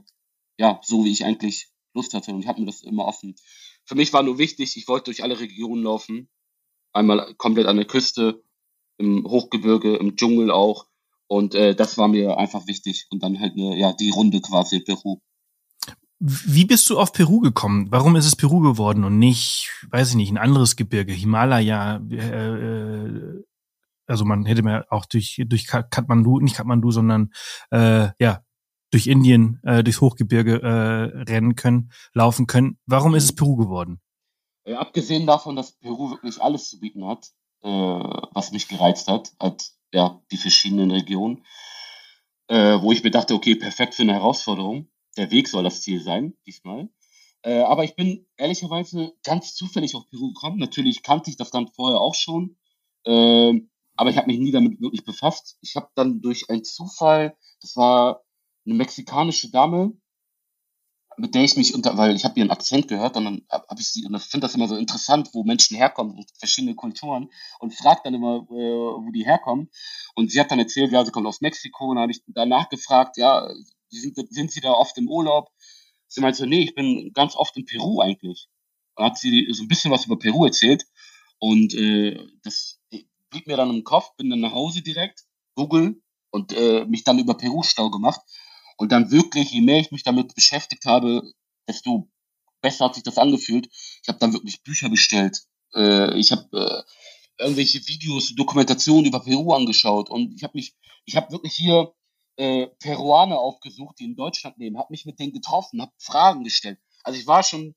ja, so wie ich eigentlich Lust hatte und ich habe mir das immer offen. Für mich war nur wichtig, ich wollte durch alle Regionen laufen Einmal komplett an der Küste, im Hochgebirge, im Dschungel auch. Und äh, das war mir einfach wichtig. Und dann halt eine, ja, die Runde quasi in Peru. Wie bist du auf Peru gekommen? Warum ist es Peru geworden und nicht, weiß ich nicht, ein anderes Gebirge, Himalaya? Äh, äh also man hätte mir auch durch durch Kathmandu, nicht Kathmandu, sondern äh, ja durch Indien, äh, durchs Hochgebirge äh, rennen können, laufen können. Warum ist es Peru geworden? Äh, abgesehen davon, dass Peru wirklich alles zu bieten hat, äh, was mich gereizt hat, hat ja die verschiedenen Regionen, äh, wo ich mir dachte, okay, perfekt für eine Herausforderung. Der Weg soll das Ziel sein, diesmal. Äh, aber ich bin ehrlicherweise ganz zufällig auf Peru gekommen. Natürlich kannte ich das Land vorher auch schon, äh, aber ich habe mich nie damit wirklich befasst. Ich habe dann durch einen Zufall, das war eine mexikanische Dame, mit der ich mich unter, weil ich habe ihren Akzent gehört und dann habe hab ich sie, und finde das immer so interessant, wo Menschen herkommen, verschiedene Kulturen und fragt dann immer, äh, wo die herkommen. Und sie hat dann erzählt, ja, sie kommt aus Mexiko und dann habe ich danach gefragt, ja, sind, sind sie da oft im Urlaub? Sie meinte so, nee, ich bin ganz oft in Peru eigentlich. Und hat sie so ein bisschen was über Peru erzählt und äh, das blieb mir dann im Kopf, bin dann nach Hause direkt, Google und äh, mich dann über Peru-Stau gemacht und dann wirklich, je mehr ich mich damit beschäftigt habe, desto besser hat sich das angefühlt. Ich habe dann wirklich Bücher bestellt. Äh, ich habe äh, irgendwelche Videos, Dokumentationen über Peru angeschaut und ich habe mich, ich habe wirklich hier äh, Peruaner aufgesucht, die in Deutschland leben, habe mich mit denen getroffen, habe Fragen gestellt. Also ich war schon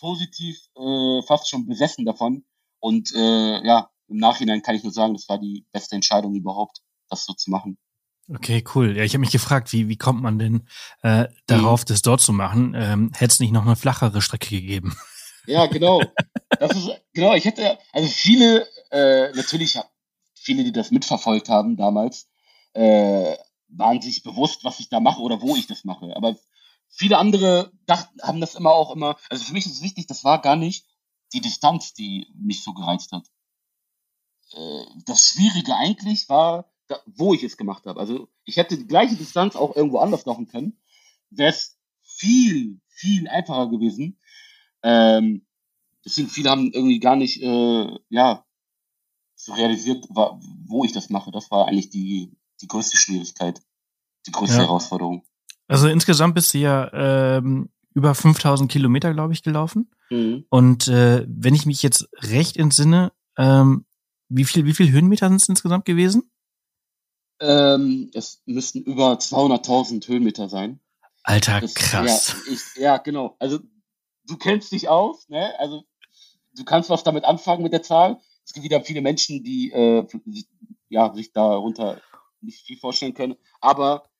positiv, äh, fast schon besessen davon und äh, ja, im Nachhinein kann ich nur sagen, das war die beste Entscheidung überhaupt, das so zu machen. Okay, cool. Ja, ich habe mich gefragt, wie, wie kommt man denn äh, darauf, mhm. das dort zu machen? Ähm, Hätte es nicht noch eine flachere Strecke gegeben? Ja, genau. Das ist, genau, ich hätte, also viele, äh, natürlich, viele, die das mitverfolgt haben damals, äh, waren sich bewusst, was ich da mache oder wo ich das mache. Aber viele andere dachten, haben das immer auch immer, also für mich ist es wichtig, das war gar nicht die Distanz, die mich so gereizt hat. Äh, das Schwierige eigentlich war, wo ich es gemacht habe. Also ich hätte die gleiche Distanz auch irgendwo anders laufen können. Wäre es viel, viel einfacher gewesen. Ähm, deswegen viele haben irgendwie gar nicht, äh, ja, so realisiert, wo ich das mache. Das war eigentlich die, die größte Schwierigkeit, die größte ja. Herausforderung. Also insgesamt bist du ja ähm, über 5000 Kilometer, glaube ich, gelaufen. Mhm. Und äh, wenn ich mich jetzt recht entsinne, ähm, wie viel, wie viel Höhenmeter sind es insgesamt gewesen? Ähm, es müssten über 200.000 Höhenmeter sein. Alter, das, krass. Ja, ich, ja, genau. Also du kennst dich aus, ne? Also du kannst was damit anfangen mit der Zahl. Es gibt wieder viele Menschen, die äh, ja, sich darunter nicht viel vorstellen können. Aber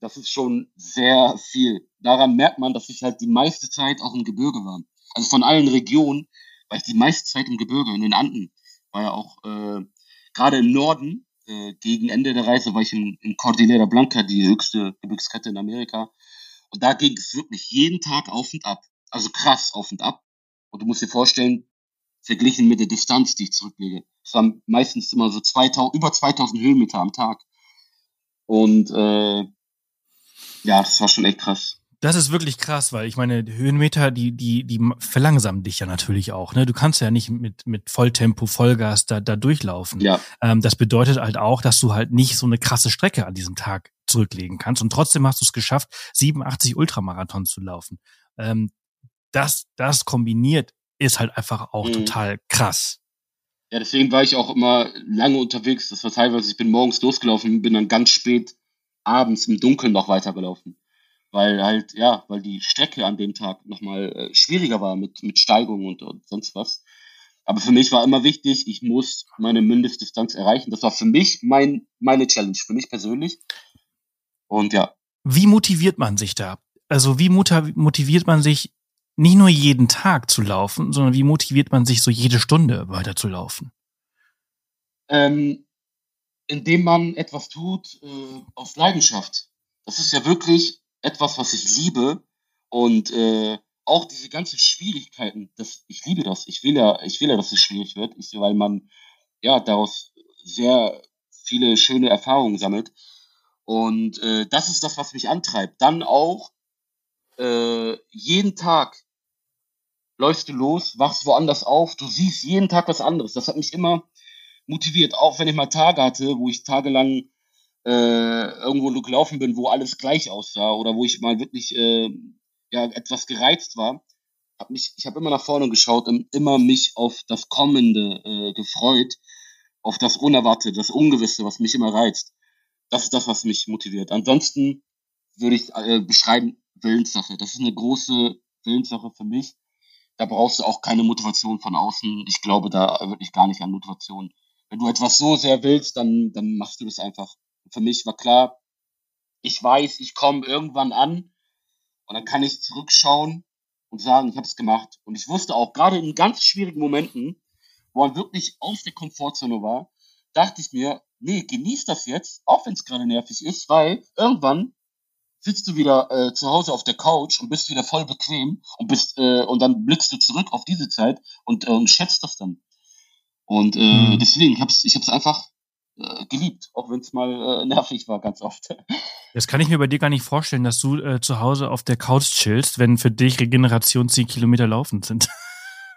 das ist schon sehr viel. Daran merkt man, dass ich halt die meiste Zeit auch im Gebirge war. Also von allen Regionen war ich die meiste Zeit im Gebirge, in den Anden. War ja auch äh, gerade im Norden äh, gegen Ende der Reise war ich in, in Cordillera Blanca, die höchste Gebirgskette in Amerika. Und da ging es wirklich jeden Tag auf und ab. Also krass auf und ab. Und du musst dir vorstellen, verglichen mit der Distanz, die ich zurücklege. Es waren meistens immer so 2000, über 2000 Höhenmeter am Tag. Und äh, ja, das war schon echt krass. Das ist wirklich krass, weil ich meine, Höhenmeter, die, die, die verlangsamen dich ja natürlich auch. Ne? Du kannst ja nicht mit, mit Volltempo, Vollgas da, da durchlaufen. Ja. Ähm, das bedeutet halt auch, dass du halt nicht so eine krasse Strecke an diesem Tag zurücklegen kannst. Und trotzdem hast du es geschafft, 87 Ultramarathons zu laufen. Ähm, das, das kombiniert ist halt einfach auch mhm. total krass. Ja, deswegen war ich auch immer lange unterwegs. Das war teilweise, ich bin morgens losgelaufen, bin dann ganz spät abends im Dunkeln noch weitergelaufen weil halt, ja, weil die Strecke an dem Tag nochmal äh, schwieriger war mit, mit Steigung und, und sonst was. Aber für mich war immer wichtig, ich muss meine Mindestdistanz erreichen. Das war für mich mein, meine Challenge, für mich persönlich. Und ja. Wie motiviert man sich da? Also wie motiviert man sich nicht nur jeden Tag zu laufen, sondern wie motiviert man sich so jede Stunde weiter zu laufen? Ähm, indem man etwas tut äh, aus Leidenschaft. Das ist ja wirklich etwas, was ich liebe und äh, auch diese ganzen Schwierigkeiten, das, ich liebe das. Ich will ja, ich will ja, dass es schwierig wird, ich, weil man ja daraus sehr viele schöne Erfahrungen sammelt. Und äh, das ist das, was mich antreibt. Dann auch äh, jeden Tag läufst du los, wachst woanders auf, du siehst jeden Tag was anderes. Das hat mich immer motiviert, auch wenn ich mal Tage hatte, wo ich tagelang äh, irgendwo gelaufen bin, wo alles gleich aussah oder wo ich mal wirklich äh, ja etwas gereizt war. Hab mich, ich habe immer nach vorne geschaut und immer mich auf das Kommende äh, gefreut, auf das Unerwartete, das Ungewisse, was mich immer reizt. Das ist das, was mich motiviert. Ansonsten würde ich äh, beschreiben Willenssache. Das ist eine große Willenssache für mich. Da brauchst du auch keine Motivation von außen. Ich glaube da wirklich gar nicht an Motivation. Wenn du etwas so sehr willst, dann, dann machst du das einfach. Für mich war klar, ich weiß, ich komme irgendwann an und dann kann ich zurückschauen und sagen, ich habe es gemacht. Und ich wusste auch, gerade in ganz schwierigen Momenten, wo man wirklich aus der Komfortzone war, dachte ich mir, nee, genieß das jetzt, auch wenn es gerade nervig ist, weil irgendwann sitzt du wieder äh, zu Hause auf der Couch und bist wieder voll bequem und bist äh, und dann blickst du zurück auf diese Zeit und, äh, und schätzt das dann. Und äh, mhm. deswegen, ich hab's, ich hab's einfach äh, geliebt, auch wenn es mal äh, nervig war, ganz oft. Das kann ich mir bei dir gar nicht vorstellen, dass du äh, zu Hause auf der Couch chillst, wenn für dich Regeneration zehn Kilometer laufend sind.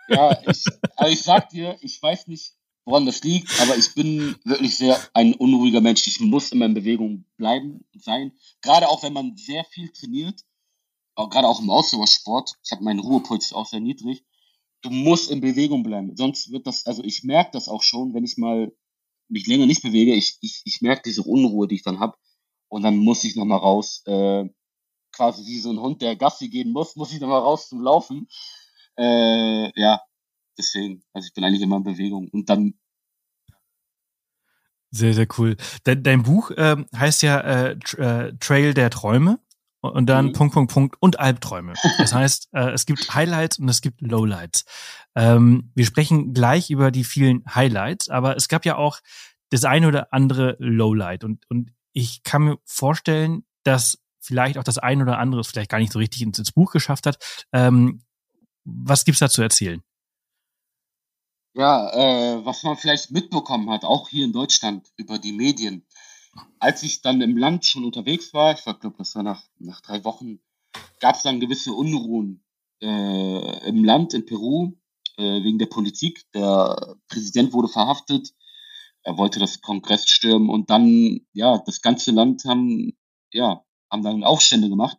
Ja, ich, also ich sag dir, ich weiß nicht, woran das liegt, aber ich bin wirklich sehr ein unruhiger Mensch. Ich muss immer in Bewegung bleiben und sein. Gerade auch, wenn man sehr viel trainiert, auch, gerade auch im Ausdauersport. Ich habe meinen Ruhepuls auch sehr niedrig. Du musst in Bewegung bleiben. Sonst wird das, also ich merke das auch schon, wenn ich mal mich länger nicht bewege. Ich, ich, ich merke diese Unruhe, die ich dann habe. Und dann muss ich nochmal raus. Äh, quasi wie so ein Hund, der Gassi gehen muss, muss ich nochmal raus zum Laufen. Äh, ja, deswegen, also ich bin eigentlich immer in Bewegung. Und dann. Sehr, sehr cool. Dein, dein Buch ähm, heißt ja äh, äh, Trail der Träume und dann mhm. Punkt, Punkt, Punkt und Albträume. Das heißt, äh, es gibt Highlights und es gibt Lowlights. Ähm, wir sprechen gleich über die vielen Highlights, aber es gab ja auch das eine oder andere Lowlight und, und ich kann mir vorstellen, dass vielleicht auch das eine oder andere es vielleicht gar nicht so richtig ins, ins Buch geschafft hat. Ähm, was gibt's da zu erzählen? Ja, äh, was man vielleicht mitbekommen hat, auch hier in Deutschland über die Medien. Als ich dann im Land schon unterwegs war, ich glaube, das war nach, nach drei Wochen, gab es dann gewisse Unruhen äh, im Land, in Peru, äh, wegen der Politik. Der Präsident wurde verhaftet, er wollte das Kongress stürmen und dann, ja, das ganze Land haben, ja, haben dann Aufstände gemacht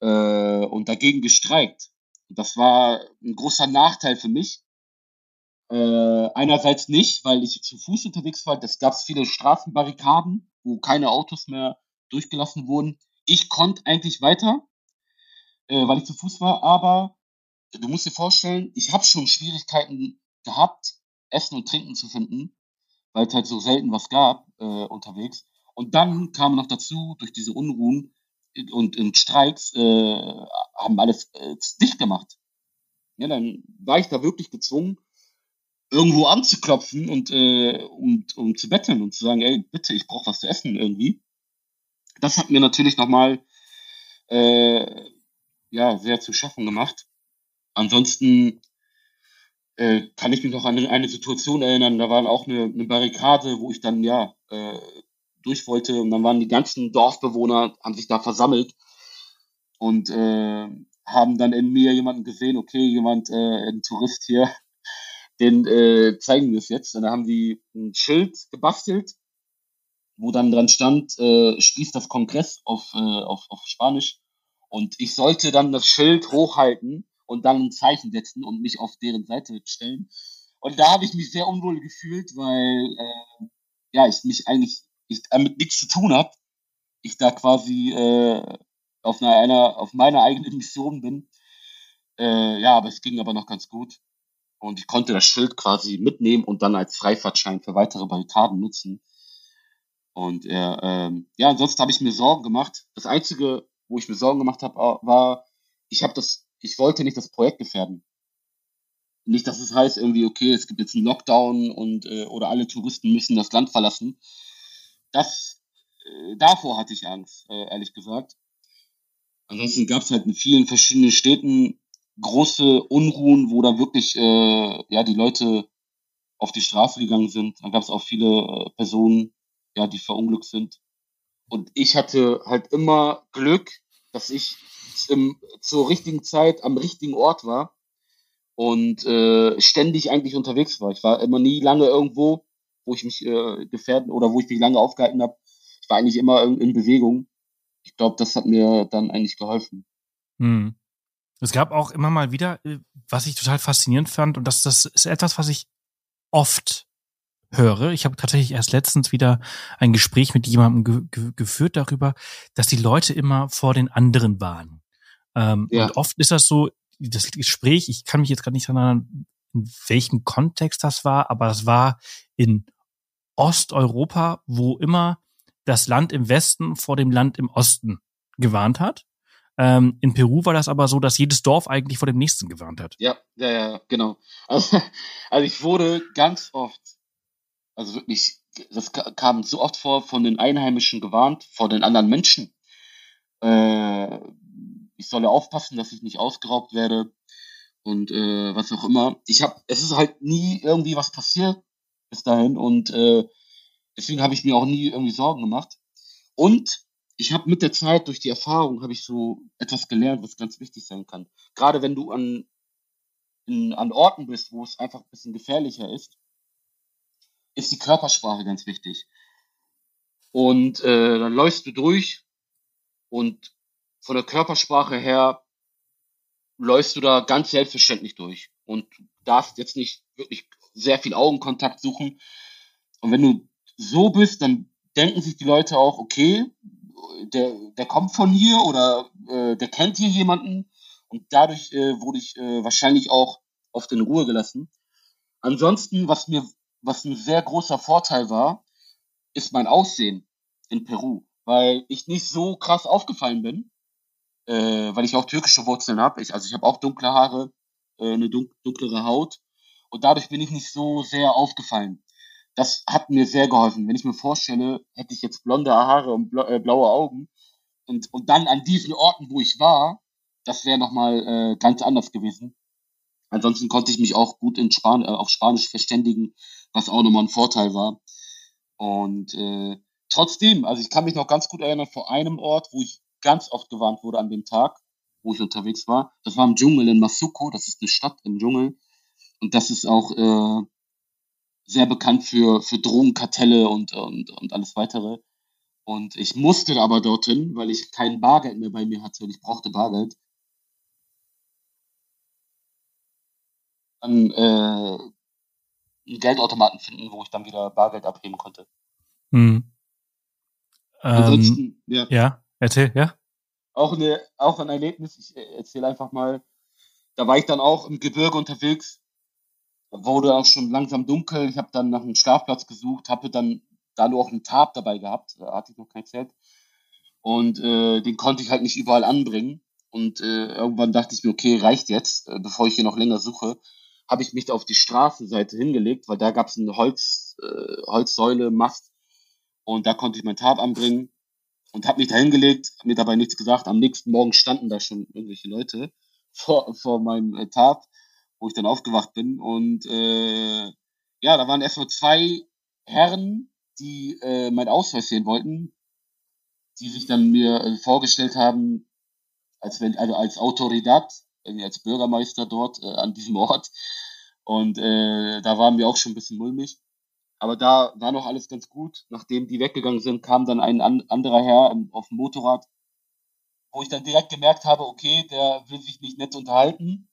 äh, und dagegen gestreikt. Das war ein großer Nachteil für mich, äh, einerseits nicht, weil ich zu Fuß unterwegs war. Es gab viele Straßenbarrikaden, wo keine Autos mehr durchgelassen wurden. Ich konnte eigentlich weiter, äh, weil ich zu Fuß war, aber du musst dir vorstellen, ich habe schon Schwierigkeiten gehabt, Essen und Trinken zu finden, weil es halt so selten was gab äh, unterwegs. Und dann kam noch dazu, durch diese Unruhen und, und Streiks, äh, haben alles äh, dicht gemacht. Ja, dann war ich da wirklich gezwungen, irgendwo anzuklopfen und äh, um, um zu betteln und zu sagen, ey, bitte, ich brauche was zu essen irgendwie. Das hat mir natürlich nochmal äh, ja, sehr zu schaffen gemacht. Ansonsten äh, kann ich mich noch an eine Situation erinnern, da war auch eine, eine Barrikade, wo ich dann ja äh, durch wollte und dann waren die ganzen Dorfbewohner, haben sich da versammelt und äh, haben dann in mir jemanden gesehen, okay, jemand, äh, ein Tourist hier, den äh, zeigen wir es jetzt. Und da haben die ein Schild gebastelt, wo dann dran stand, äh, schließt das Kongress auf, äh, auf, auf Spanisch. Und ich sollte dann das Schild hochhalten und dann ein Zeichen setzen und mich auf deren Seite stellen. Und da habe ich mich sehr unwohl gefühlt, weil äh, ja ich mich eigentlich ich damit nichts zu tun habe. Ich da quasi äh, auf einer, einer auf meiner eigenen Mission bin. Äh, ja, aber es ging aber noch ganz gut. Und ich konnte das Schild quasi mitnehmen und dann als Freifahrtschein für weitere Barrikaden nutzen. Und äh, ähm, ja, ansonsten habe ich mir Sorgen gemacht. Das Einzige, wo ich mir Sorgen gemacht habe, war, ich habe das, ich wollte nicht das Projekt gefährden. Nicht, dass es heißt irgendwie, okay, es gibt jetzt einen Lockdown und äh, oder alle Touristen müssen das Land verlassen. Das äh, davor hatte ich Angst, äh, ehrlich gesagt. Ansonsten gab es halt in vielen verschiedenen Städten große Unruhen, wo da wirklich äh, ja die Leute auf die Straße gegangen sind. Dann gab es auch viele äh, Personen, ja, die verunglückt sind. Und ich hatte halt immer Glück, dass ich im, zur richtigen Zeit am richtigen Ort war. und äh, ständig eigentlich unterwegs war. Ich war immer nie lange irgendwo, wo ich mich äh, gefährden oder wo ich mich lange aufgehalten habe. Ich war eigentlich immer in, in Bewegung. Ich glaube, das hat mir dann eigentlich geholfen. Hm. Es gab auch immer mal wieder, äh, was ich total faszinierend fand, und das, das ist etwas, was ich oft höre. Ich habe tatsächlich erst letztens wieder ein Gespräch mit jemandem ge ge geführt darüber, dass die Leute immer vor den anderen waren. Ähm, ja. Und oft ist das so, das Gespräch, ich kann mich jetzt gerade nicht erinnern, in welchem Kontext das war, aber es war in Osteuropa, wo immer das Land im Westen vor dem Land im Osten gewarnt hat. Ähm, in Peru war das aber so, dass jedes Dorf eigentlich vor dem nächsten gewarnt hat. Ja, ja, ja, genau. Also, also ich wurde ganz oft, also wirklich, das kam so oft vor, von den Einheimischen gewarnt, vor den anderen Menschen. Äh, ich solle aufpassen, dass ich nicht ausgeraubt werde und äh, was auch immer. Ich habe, es ist halt nie irgendwie was passiert bis dahin und äh, deswegen habe ich mir auch nie irgendwie Sorgen gemacht. Und ich habe mit der Zeit durch die Erfahrung habe ich so etwas gelernt, was ganz wichtig sein kann. Gerade wenn du an in, an Orten bist, wo es einfach ein bisschen gefährlicher ist, ist die Körpersprache ganz wichtig. Und äh, dann läufst du durch und von der Körpersprache her läufst du da ganz selbstverständlich durch und darfst jetzt nicht wirklich sehr viel Augenkontakt suchen. Und wenn du so bist, dann denken sich die Leute auch, okay, der, der kommt von hier oder äh, der kennt hier jemanden und dadurch äh, wurde ich äh, wahrscheinlich auch oft in Ruhe gelassen. Ansonsten, was mir, was ein sehr großer Vorteil war, ist mein Aussehen in Peru, weil ich nicht so krass aufgefallen bin äh, weil ich auch türkische Wurzeln habe. Ich, also ich habe auch dunkle Haare, äh, eine dunk dunklere Haut und dadurch bin ich nicht so sehr aufgefallen. Das hat mir sehr geholfen. Wenn ich mir vorstelle, hätte ich jetzt blonde Haare und äh, blaue Augen und, und dann an diesen Orten, wo ich war, das wäre nochmal äh, ganz anders gewesen. Ansonsten konnte ich mich auch gut in Span äh, auf Spanisch verständigen, was auch nochmal ein Vorteil war. Und äh, trotzdem, also ich kann mich noch ganz gut erinnern vor einem Ort, wo ich ganz oft gewarnt wurde an dem Tag, wo ich unterwegs war. Das war im Dschungel in Masuko, das ist eine Stadt im Dschungel. Und das ist auch äh, sehr bekannt für, für Drogenkartelle und, und, und alles weitere. Und ich musste aber dorthin, weil ich kein Bargeld mehr bei mir hatte und ich brauchte Bargeld. Dann äh, einen Geldautomaten finden, wo ich dann wieder Bargeld abheben konnte. Hm. Ähm, ja. ja. Erzähl, ja? Auch, eine, auch ein Erlebnis, ich äh, erzähle einfach mal. Da war ich dann auch im Gebirge unterwegs, wurde auch schon langsam dunkel. Ich habe dann nach einem Schlafplatz gesucht, habe dann da nur auch einen Tab dabei gehabt, da hatte ich noch kein Zelt. Und äh, den konnte ich halt nicht überall anbringen. Und äh, irgendwann dachte ich mir, okay, reicht jetzt, äh, bevor ich hier noch länger suche, habe ich mich auf die Straßenseite hingelegt, weil da gab es eine Holz, äh, Holzsäule, Mast. Und da konnte ich mein Tab anbringen und habe mich da hingelegt, mir dabei nichts gesagt. Am nächsten Morgen standen da schon irgendwelche Leute vor, vor meinem äh, Tab, wo ich dann aufgewacht bin. Und äh, ja, da waren erstmal zwei Herren, die äh, mein Ausweis sehen wollten, die sich dann mir äh, vorgestellt haben, als wenn, also als Autoridad, irgendwie als Bürgermeister dort äh, an diesem Ort. Und äh, da waren wir auch schon ein bisschen mulmig. Aber da war noch alles ganz gut. Nachdem die weggegangen sind, kam dann ein an, anderer Herr auf dem Motorrad, wo ich dann direkt gemerkt habe, okay, der will sich nicht nett unterhalten.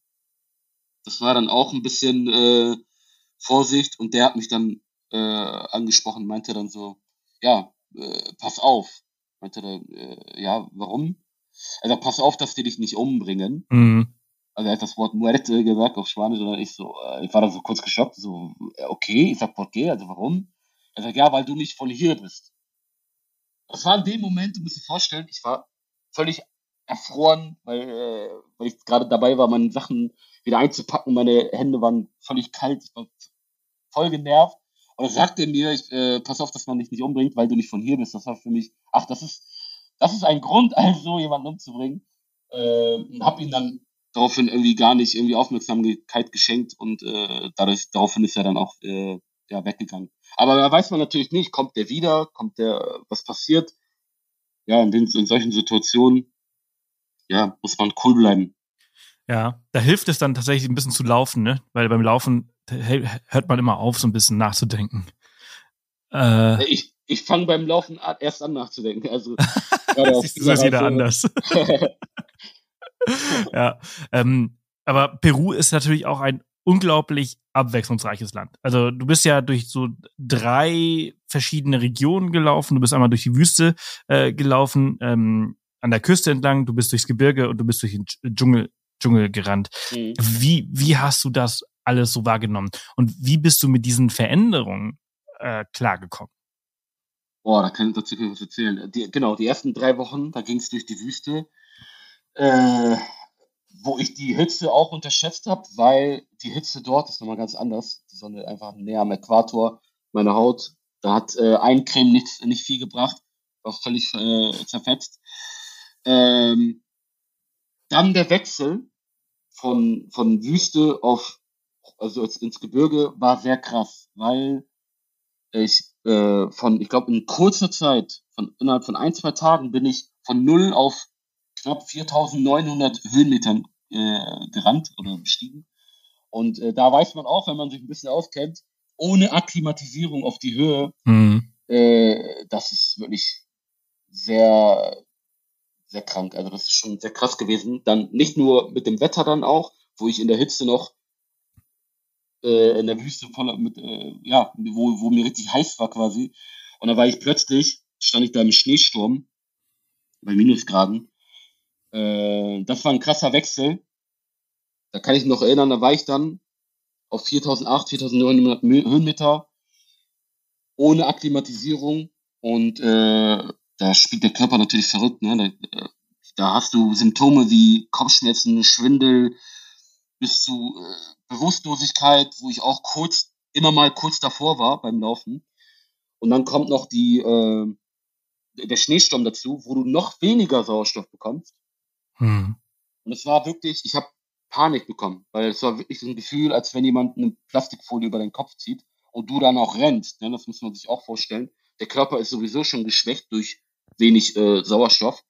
Das war dann auch ein bisschen äh, Vorsicht und der hat mich dann äh, angesprochen, meinte dann so, ja, äh, pass auf. Meinte dann, äh, ja, warum? Also pass auf, dass die dich nicht umbringen. Mhm also er hat das Wort muerte gesagt auf Spanisch und ich so, äh, ich war da so kurz geschockt, so, äh, okay, ich sag, qué, also warum? Er sagt, ja, weil du nicht von hier bist. Das war in dem Moment, du musst dir vorstellen, ich war völlig erfroren, weil, äh, weil ich gerade dabei war, meine Sachen wieder einzupacken, meine Hände waren völlig kalt, ich war voll genervt. Und dann sagt er mir, ich, äh, pass auf, dass man dich nicht umbringt, weil du nicht von hier bist. Das war für mich, ach, das ist, das ist ein Grund, also jemanden umzubringen. Äh, und hab ihn dann daraufhin irgendwie gar nicht irgendwie Aufmerksamkeit geschenkt und äh, dadurch daraufhin ist er dann auch äh, ja, weggegangen. Aber da weiß man natürlich nicht, kommt der wieder, kommt der, was passiert? Ja, in, den, in solchen Situationen, ja, muss man cool bleiben. Ja, da hilft es dann tatsächlich ein bisschen zu laufen, ne? Weil beim Laufen hört man immer auf, so ein bisschen nachzudenken. Äh, ich ich fange beim Laufen erst an nachzudenken. Also das ist jeder anders. ja, ähm, aber Peru ist natürlich auch ein unglaublich abwechslungsreiches Land. Also du bist ja durch so drei verschiedene Regionen gelaufen. Du bist einmal durch die Wüste äh, gelaufen, ähm, an der Küste entlang, du bist durchs Gebirge und du bist durch den Dschungel, Dschungel gerannt. Mhm. Wie, wie hast du das alles so wahrgenommen? Und wie bist du mit diesen Veränderungen äh, klargekommen? Boah, da kann ich dazu was erzählen. Die, genau, die ersten drei Wochen, da ging es durch die Wüste. Äh, wo ich die Hitze auch unterschätzt habe, weil die Hitze dort ist nochmal ganz anders. Die Sonne einfach näher am Äquator. Meine Haut, da hat äh, ein Creme nicht, nicht viel gebracht, war völlig äh, zerfetzt. Ähm, dann der Wechsel von, von Wüste auf, also ins Gebirge war sehr krass, weil ich äh, von, ich glaube, in kurzer Zeit, von innerhalb von ein, zwei Tagen bin ich von null auf knapp 4900 Höhenmetern äh, gerannt oder bestiegen. Und äh, da weiß man auch, wenn man sich ein bisschen auskennt, ohne Akklimatisierung auf die Höhe, mhm. äh, das ist wirklich sehr, sehr krank. Also das ist schon sehr krass gewesen. Dann nicht nur mit dem Wetter dann auch, wo ich in der Hitze noch äh, in der Wüste voller mit, äh, ja, wo, wo mir richtig heiß war quasi. Und da war ich plötzlich, stand ich da im Schneesturm bei Minusgraden äh, das war ein krasser Wechsel. Da kann ich mich noch erinnern, da war ich dann auf 4008, 4900 Höhenmeter ohne Akklimatisierung und äh, da spielt der Körper natürlich verrückt. Ne? Da, da hast du Symptome wie Kopfschmerzen, Schwindel bis zu äh, Bewusstlosigkeit, wo ich auch kurz, immer mal kurz davor war beim Laufen. Und dann kommt noch die, äh, der Schneesturm dazu, wo du noch weniger Sauerstoff bekommst. Mhm. Und es war wirklich, ich habe Panik bekommen, weil es war wirklich so ein Gefühl, als wenn jemand eine Plastikfolie über den Kopf zieht und du dann auch rennst. Ne? Das muss man sich auch vorstellen. Der Körper ist sowieso schon geschwächt durch wenig äh, Sauerstoff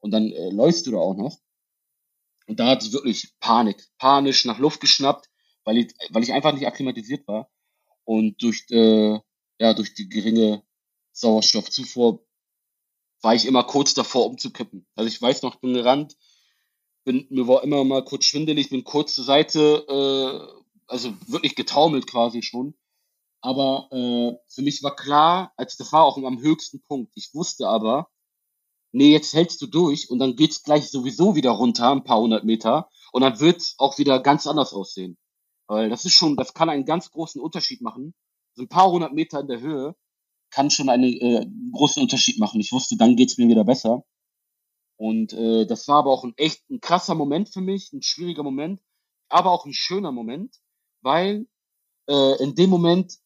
und dann äh, läufst du da auch noch. Und da hatte ich wirklich Panik, panisch nach Luft geschnappt, weil ich, weil ich einfach nicht akklimatisiert war. Und durch, äh, ja, durch die geringe Sauerstoffzufuhr war ich immer kurz davor, umzukippen. Also ich weiß noch, bin gerannt, bin, mir war immer mal kurz schwindelig, bin kurz zur Seite, äh, also wirklich getaumelt quasi schon. Aber äh, für mich war klar, als das war auch am höchsten Punkt. Ich wusste aber, nee, jetzt hältst du durch und dann geht's gleich sowieso wieder runter, ein paar hundert Meter, und dann wird's auch wieder ganz anders aussehen. Weil das ist schon, das kann einen ganz großen Unterschied machen. So ein paar hundert Meter in der Höhe kann schon einen äh, großen Unterschied machen. Ich wusste, dann geht's mir wieder besser. Und äh, das war aber auch ein echt ein krasser Moment für mich, ein schwieriger Moment, aber auch ein schöner Moment, weil äh, in dem Moment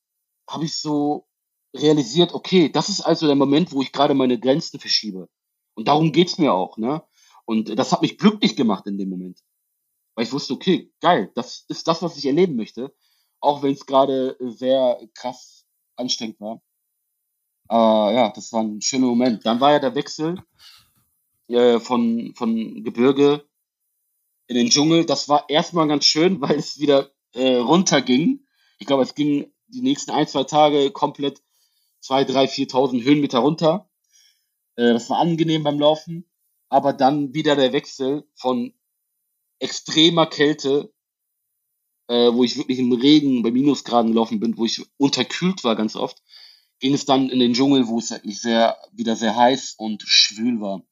habe ich so realisiert, okay, das ist also der Moment, wo ich gerade meine Grenzen verschiebe. Und darum geht's mir auch, ne? Und das hat mich glücklich gemacht in dem Moment. Weil ich wusste, okay, geil, das ist das, was ich erleben möchte. Auch wenn es gerade sehr krass anstrengend war. Aber ja, das war ein schöner Moment. Dann war ja der Wechsel äh, von, von Gebirge in den Dschungel. Das war erstmal ganz schön, weil es wieder äh, runterging. Ich glaube, es ging die nächsten ein, zwei Tage komplett zwei, drei, viertausend Höhenmeter runter. Äh, das war angenehm beim Laufen. Aber dann wieder der Wechsel von extremer Kälte, äh, wo ich wirklich im Regen bei Minusgraden gelaufen bin, wo ich unterkühlt war ganz oft, ging es dann in den Dschungel, wo es wirklich sehr, wieder sehr heiß und schwül war.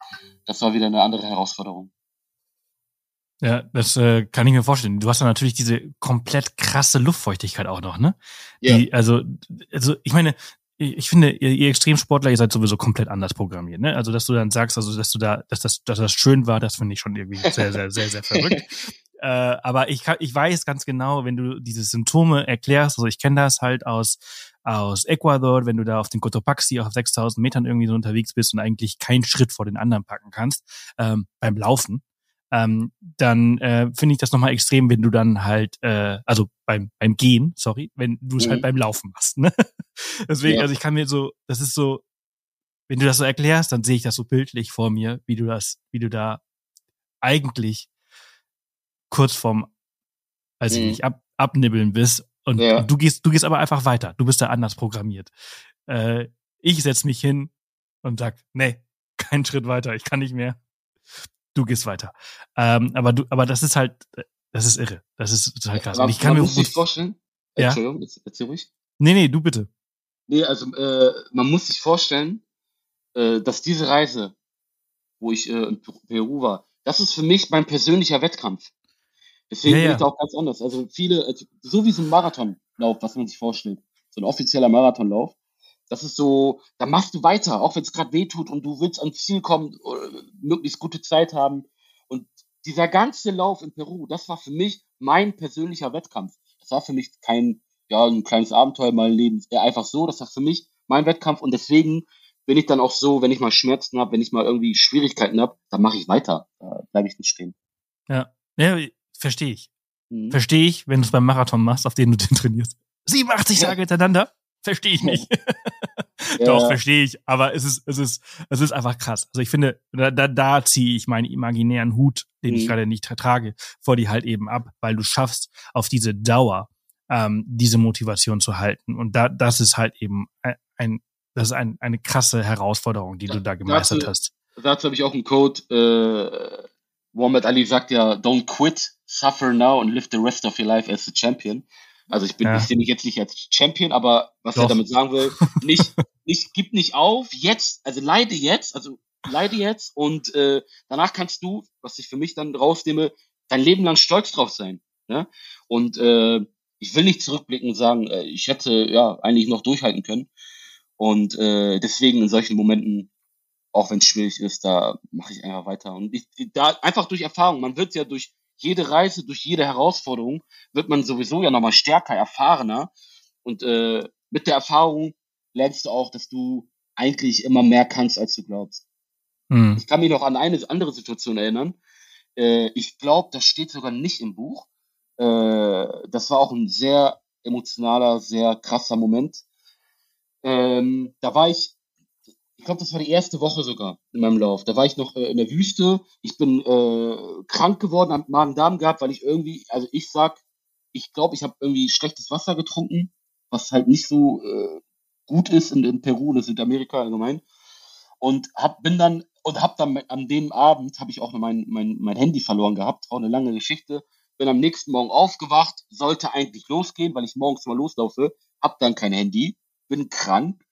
Das war wieder eine andere Herausforderung. Ja, das äh, kann ich mir vorstellen. Du hast dann natürlich diese komplett krasse Luftfeuchtigkeit auch noch, ne? Ja. Die, also, also ich meine, ich finde, ihr, ihr Extremsportler, ihr seid sowieso komplett anders programmiert, ne? Also, dass du dann sagst, also, dass du da, dass das, dass das schön war, das finde ich schon irgendwie sehr, sehr, sehr, sehr verrückt. äh, aber ich, kann, ich weiß ganz genau, wenn du diese Symptome erklärst, also ich kenne das halt aus aus Ecuador, wenn du da auf den Cotopaxi auf 6000 Metern irgendwie so unterwegs bist und eigentlich keinen Schritt vor den anderen packen kannst ähm, beim Laufen, ähm, dann äh, finde ich das nochmal extrem, wenn du dann halt, äh, also beim, beim Gehen, sorry, wenn du es halt mhm. halt beim Laufen machst. Ne? Deswegen, ja. also ich kann mir so, das ist so, wenn du das so erklärst, dann sehe ich das so bildlich vor mir, wie du das, wie du da eigentlich kurz vorm, weiß ich Mhm. nicht, ab, abnibbeln bist und, Ja. und du gehst, du gehst aber einfach weiter. Du bist da anders programmiert. Äh, ich setz mich hin und sag, nee, keinen Schritt weiter, ich kann nicht mehr. Du gehst weiter. Ähm, aber du, aber das ist halt, das ist irre. Das ist total krass. Aber Und ich kann man mir muss sich gut, vorstellen. Ja. Entschuldigung, jetzt erzähl ruhig. nee, nee, du bitte. Nee, also äh, man muss sich vorstellen, äh, dass diese Reise, wo ich äh, in Peru- war, das ist für mich mein persönlicher Wettkampf. Deswegen Ja, bin ja. ich da auch ganz anders. Also viele, also so wie so ein Marathonlauf, was man sich vorstellt, so ein offizieller Marathonlauf, das ist so, da machst du weiter, auch wenn es gerade weh tut und du willst ans Ziel kommen, äh, möglichst gute Zeit haben. Und dieser ganze Lauf in Peru, das war für mich mein persönlicher Wettkampf. Das war für mich kein, ja, ein kleines Abenteuer in meinem Leben. Einfach so, das war für mich mein Wettkampf und deswegen bin ich dann auch so, wenn ich mal Schmerzen habe, wenn ich mal irgendwie Schwierigkeiten habe, dann mache ich weiter. Da bleibe ich nicht stehen. Ja, verstehe ich. Mhm. Verstehe ich, wenn du es beim Marathon machst, auf den du den trainierst. 87 Ja. Tage hintereinander? Verstehe ich nicht. Ja. Doch, verstehe ich. Aber es ist, es ist, es ist einfach krass. Also ich finde, da, da, da ziehe ich meinen imaginären Hut, den ich Mhm. gerade nicht tra- trage, vor dir halt eben ab, weil du schaffst, auf diese Dauer ähm, diese Motivation zu halten. Und da, das ist halt eben ein, ein das ist ein, eine krasse Herausforderung, die du da gemeistert dazu- hast. Dazu habe ich auch einen Code. Äh, Muhammad Ali sagt ja, don't quit, suffer now and live the rest of your life as a champion. Also ich bin, Ja. ich sehe mich jetzt nicht als Champion, aber was er Doch. damit sagen will, nicht, nicht, gib nicht auf, jetzt, also leide jetzt, also leide jetzt und äh, danach kannst du, was ich für mich dann rausnehme, dein Leben lang stolz drauf sein. Ne? Und äh, ich will nicht zurückblicken und sagen, äh, ich hätte ja eigentlich noch durchhalten können. Und äh, deswegen in solchen Momenten auch wenn es schwierig ist, da mache ich einfach weiter. Und ich, da einfach durch Erfahrung, man wird ja durch jede Reise, durch jede Herausforderung, wird man sowieso ja nochmal stärker, erfahrener. Und äh, mit der Erfahrung lernst du auch, dass du eigentlich immer mehr kannst, als du glaubst. Hm. Ich kann mich noch an eine andere Situation erinnern. Äh, ich glaube, das steht sogar nicht im Buch. Äh, das war auch ein sehr emotionaler, sehr krasser Moment. Ähm, da war ich, ich glaube, das war die erste Woche sogar in meinem Lauf. Da war ich noch äh, in der Wüste. Ich bin äh, krank geworden, hab Magen-Darm gehabt, weil ich irgendwie, also ich sag, ich glaube, ich habe irgendwie schlechtes Wasser getrunken, was halt nicht so äh, gut ist in, in Peru oder Südamerika allgemein. Und hab, bin dann und hab dann an dem Abend habe ich auch noch mein, mein, mein Handy verloren gehabt. Auch eine lange Geschichte. Bin am nächsten Morgen aufgewacht, sollte eigentlich losgehen, weil ich morgens mal loslaufe, hab dann kein Handy, bin krank.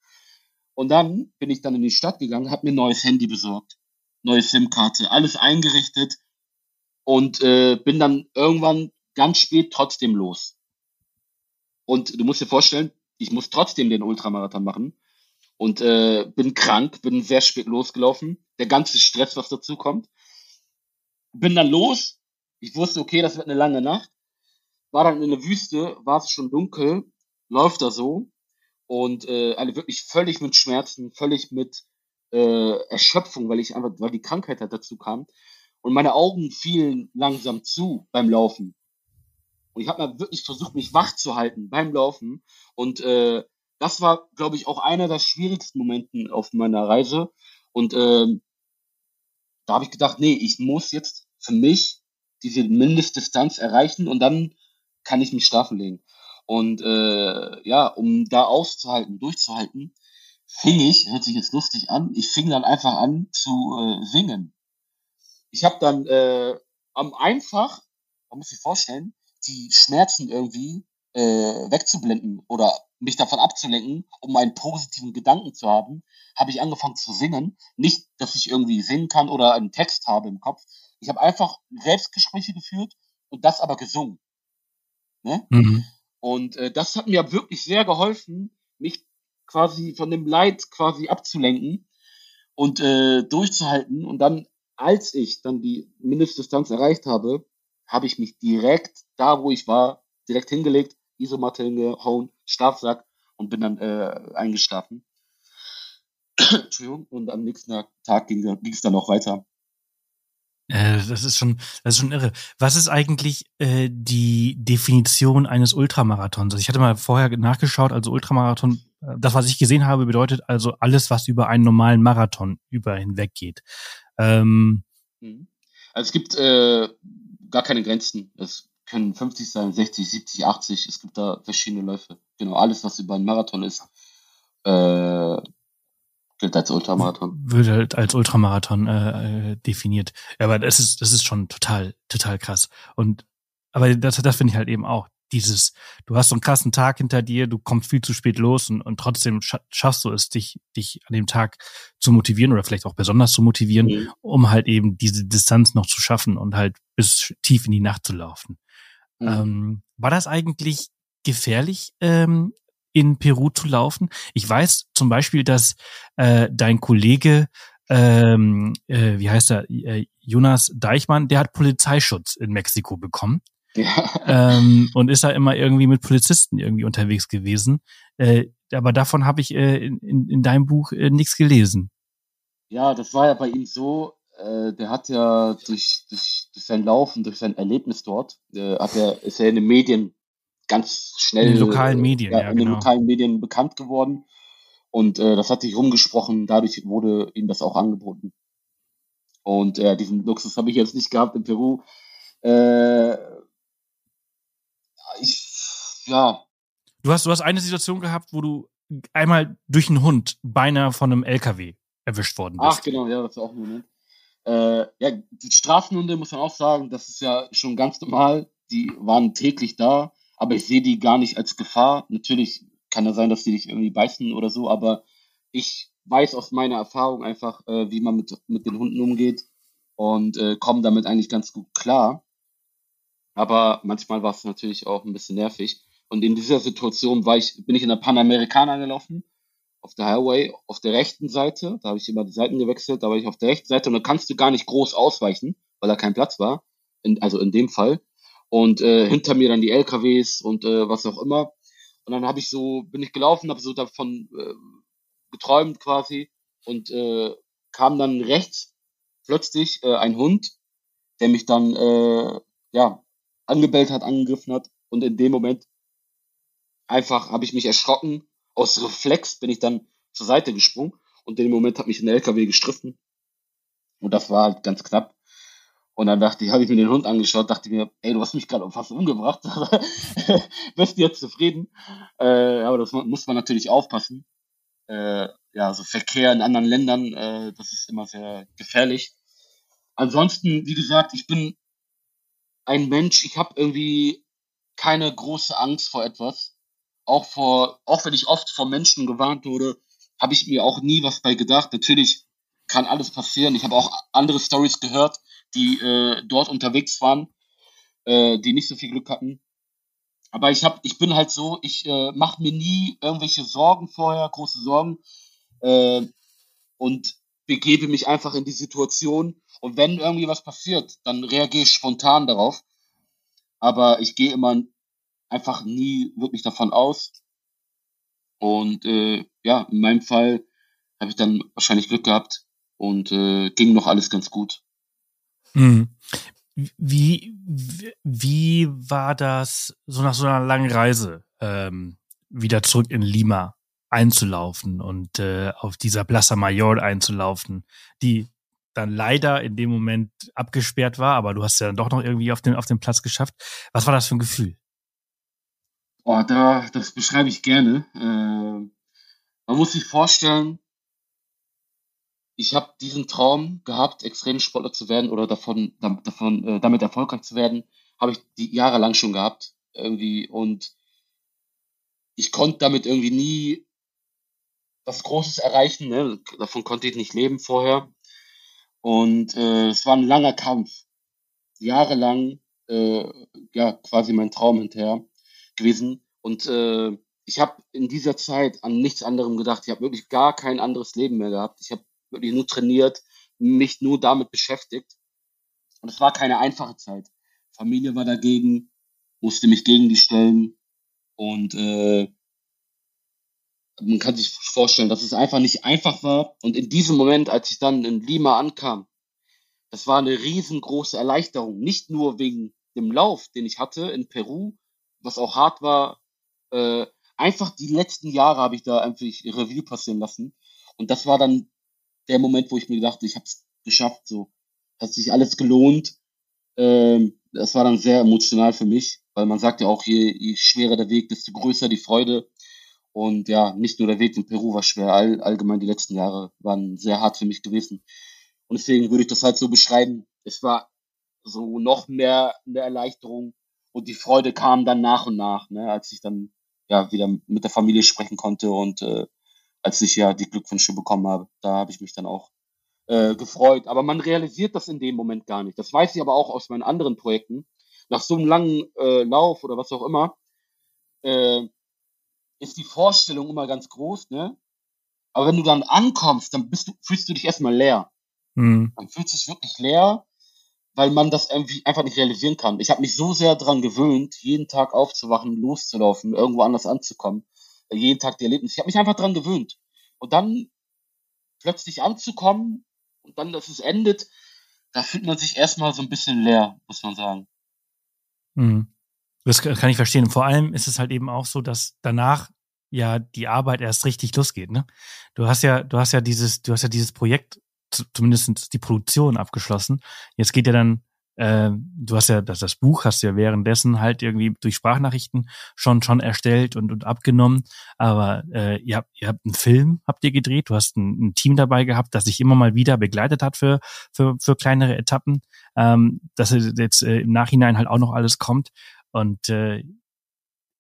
Und dann bin ich dann in die Stadt gegangen, hab mir ein neues Handy besorgt, neue SIM-Karte, alles eingerichtet und äh, bin dann irgendwann ganz spät trotzdem los. Und du musst dir vorstellen, ich muss trotzdem den Ultramarathon machen und äh, bin krank, bin sehr spät losgelaufen. Der ganze Stress, was dazu kommt. Bin dann los. Ich wusste, okay, das wird eine lange Nacht. War dann in der Wüste, war es schon dunkel, läuft da so und äh, alle wirklich völlig mit Schmerzen, völlig mit äh, Erschöpfung, weil ich einfach, weil die Krankheit halt dazu kam. Und meine Augen fielen langsam zu beim Laufen. Und ich habe mal wirklich versucht, mich wach zu halten beim Laufen. Und äh, das war, glaube ich, auch einer der schwierigsten Momenten auf meiner Reise. Und ähm, da habe ich gedacht, nee, ich muss jetzt für mich diese Mindestdistanz erreichen und dann kann ich mich schlafen legen. Und äh, ja, um da auszuhalten, durchzuhalten, fing ich, hört sich jetzt lustig an, ich fing dann einfach an zu äh, singen. Ich habe dann äh, am einfach, man muss sich vorstellen, die Schmerzen irgendwie äh, wegzublenden oder mich davon abzulenken, um einen positiven Gedanken zu haben, habe ich angefangen zu singen. Nicht, dass ich irgendwie singen kann oder einen Text habe im Kopf. Ich habe einfach Selbstgespräche geführt und das aber gesungen. Ne? Mhm. Und äh, das hat mir wirklich sehr geholfen, mich quasi von dem Leid quasi abzulenken und äh, durchzuhalten. Und dann, als ich dann die Mindestdistanz erreicht habe, habe ich mich direkt da, wo ich war, direkt hingelegt, Isomatte hingehauen, Schlafsack und bin dann äh, eingeschlafen. Entschuldigung. Und am nächsten Tag ging es dann auch weiter. Äh, das ist schon, das ist schon irre. Was ist eigentlich äh, die Definition eines Ultramarathons? Also ich hatte mal vorher nachgeschaut, also Ultramarathon, äh, das, was ich gesehen habe, bedeutet also alles, was über einen normalen Marathon über hinweg geht. Ähm, Mhm. Also es gibt äh, gar keine Grenzen. Es können 50 sein, 60, 70, 80. Es gibt da verschiedene Läufe. Genau, alles, was über einen Marathon ist, äh, gilt als Ultramarathon. Wird halt als Ultramarathon äh, äh, definiert. Ja, aber das ist, das ist schon total, total krass. Und aber das, das finde ich halt eben auch. Dieses, du hast so einen krassen Tag hinter dir, du kommst viel zu spät los und, und trotzdem schaffst du es, dich, dich an dem Tag zu motivieren oder vielleicht auch besonders zu motivieren, mhm. um halt eben diese Distanz noch zu schaffen und halt bis tief in die Nacht zu laufen. Mhm. Ähm, war das eigentlich gefährlich, ähm, in Peru zu laufen? Ich weiß zum Beispiel, dass äh, dein Kollege, ähm, äh, wie heißt er, äh, Jonas Deichmann, der hat Polizeischutz in Mexiko bekommen. Ja. Ähm, und ist da immer irgendwie mit Polizisten irgendwie unterwegs gewesen. Äh, aber davon habe ich äh, in, in deinem Buch äh, nichts gelesen. Ja, das war ja bei ihm so, äh, der hat ja durch, durch, durch sein Laufen, durch sein Erlebnis dort, äh, hat er, ist er in den Medien ganz schnell in den lokalen Medien, ja, ja in genau. den lokalen Medien bekannt geworden. Und äh, das hat sich rumgesprochen, dadurch wurde ihm das auch angeboten. Und äh, diesen Luxus habe ich jetzt nicht gehabt in Peru. Äh, ich, ja. Du hast, du hast eine Situation gehabt, wo du einmal durch einen Hund beinahe von einem LKW erwischt worden bist. Ach, genau, ja, das war auch ein Moment. Äh, ja, die Straßenhunde, muss man auch sagen, das ist ja schon ganz normal. Die waren täglich da, aber ich sehe die gar nicht als Gefahr. Natürlich kann es sein, dass die dich irgendwie beißen oder so, aber ich weiß aus meiner Erfahrung einfach, äh, wie man mit, mit den Hunden umgeht und äh, komme damit eigentlich ganz gut klar. Aber manchmal war es natürlich auch ein bisschen nervig. Und in dieser Situation war ich, bin ich in der Panamericana gelaufen auf der Highway auf der rechten Seite, da habe ich immer die Seiten gewechselt, da war ich auf der rechten Seite und da kannst du gar nicht groß ausweichen, weil da kein Platz war, in, also in dem Fall. Und äh, hinter mir dann die LKWs und äh, was auch immer. Und dann habe ich so, bin ich gelaufen, habe so davon äh, geträumt quasi und äh, kam dann rechts plötzlich äh, ein Hund, der mich dann äh, ja angebellt hat, angegriffen hat und in dem Moment einfach habe ich mich erschrocken aus Reflex bin ich dann zur Seite gesprungen und in dem Moment hat mich ein LKW gestriffen. Und das war halt ganz knapp. Und dann dachte ich, habe ich mir den Hund angeschaut, dachte mir, ey, du hast mich gerade fast umgebracht. Bist du jetzt zufrieden? Äh, aber das muss man natürlich aufpassen. Äh, ja, so Verkehr in anderen Ländern, äh, das ist immer sehr gefährlich. Ansonsten, wie gesagt, ich bin ein Mensch, ich habe irgendwie keine große Angst vor etwas auch vor, auch wenn ich oft vor Menschen gewarnt wurde, habe ich mir auch nie was bei gedacht. Natürlich kann alles passieren. Ich habe auch andere Stories gehört, die äh, dort unterwegs waren, äh, die nicht so viel Glück hatten. Aber ich habe, ich bin halt so, ich äh, mache mir nie irgendwelche Sorgen vorher, große Sorgen äh, und begebe mich einfach in die Situation. Und wenn irgendwie was passiert, dann reagiere ich spontan darauf. Aber ich gehe immer einfach nie wirklich davon aus. Und äh, ja, in meinem Fall habe ich dann wahrscheinlich Glück gehabt und äh, ging noch alles ganz gut. Mhm. Wie, wie war das so nach so einer langen Reise ähm, wieder zurück in Lima einzulaufen und äh, auf dieser Plaza Mayor einzulaufen, die dann leider in dem Moment abgesperrt war, aber du hast ja dann doch noch irgendwie auf den, auf den Platz geschafft. Was war das für ein Gefühl? Oh, da, das beschreibe ich gerne. Äh, man muss sich vorstellen, ich habe diesen Traum gehabt, Extremsportler zu werden oder davon, davon äh, damit erfolgreich zu werden, habe ich die jahrelang schon gehabt irgendwie und ich konnte damit irgendwie nie was Großes erreichen. Ne? Davon konnte ich nicht leben vorher und äh, es war ein langer Kampf, jahrelang äh, ja quasi mein Traum hinterher gewesen. Und äh, ich habe in dieser Zeit an nichts anderem gedacht. Ich habe wirklich gar kein anderes Leben mehr gehabt. Ich habe wirklich nur trainiert, mich nur damit beschäftigt. Und es war keine einfache Zeit. Familie war dagegen, musste mich gegen die stellen. Und äh, man kann sich vorstellen, dass es einfach nicht einfach war. Und in diesem Moment, als ich dann in Lima ankam, das war eine riesengroße Erleichterung. Nicht nur wegen dem Lauf, den ich hatte in Peru, was auch hart war, äh, einfach die letzten Jahre habe ich da einfach Revue passieren lassen. Und das war dann der Moment, wo ich mir dachte, ich habe es geschafft, so. Hat sich alles gelohnt. Ähm, das war dann sehr emotional für mich, weil man sagt ja auch, je, je schwerer der Weg, desto größer die Freude. Und ja, nicht nur der Weg in Peru war schwer, all, allgemein die letzten Jahre waren sehr hart für mich gewesen. Und deswegen würde ich das halt so beschreiben. Es war so noch mehr eine Erleichterung und die Freude kam dann nach und nach, ne, als ich dann ja wieder mit der Familie sprechen konnte und äh, als ich ja die Glückwünsche bekommen habe, da habe ich mich dann auch äh, gefreut. Aber man realisiert das in dem Moment gar nicht. Das weiß ich aber auch aus meinen anderen Projekten. Nach so einem langen äh, Lauf oder was auch immer, äh, ist die Vorstellung immer ganz groß, ne? Aber wenn du dann ankommst, dann bist du, fühlst du dich erstmal leer. Mhm. Dann fühlst du dich wirklich leer, weil man das irgendwie einfach nicht realisieren kann. Ich habe mich so sehr daran gewöhnt, jeden Tag aufzuwachen, loszulaufen, irgendwo anders anzukommen, jeden Tag die Erlebnisse. Ich habe mich einfach daran gewöhnt. Und dann plötzlich anzukommen und dann, dass es endet, da fühlt man sich erstmal so ein bisschen leer, muss man sagen. Mhm. Das kann ich verstehen. Vor allem ist es halt eben auch so, dass danach ja die Arbeit erst richtig losgeht. Ne? Du hast ja, du hast ja dieses, du hast ja dieses Projekt, zumindest die Produktion abgeschlossen. Jetzt geht ja dann äh, du hast ja das, das Buch hast du ja währenddessen halt irgendwie durch Sprachnachrichten schon schon erstellt und, und abgenommen. Aber äh, ihr habt ihr habt einen Film habt ihr gedreht. Du hast ein, ein Team dabei gehabt, das sich immer mal wieder begleitet hat für für für kleinere Etappen. Ähm, dass jetzt äh, im Nachhinein halt auch noch alles kommt und äh,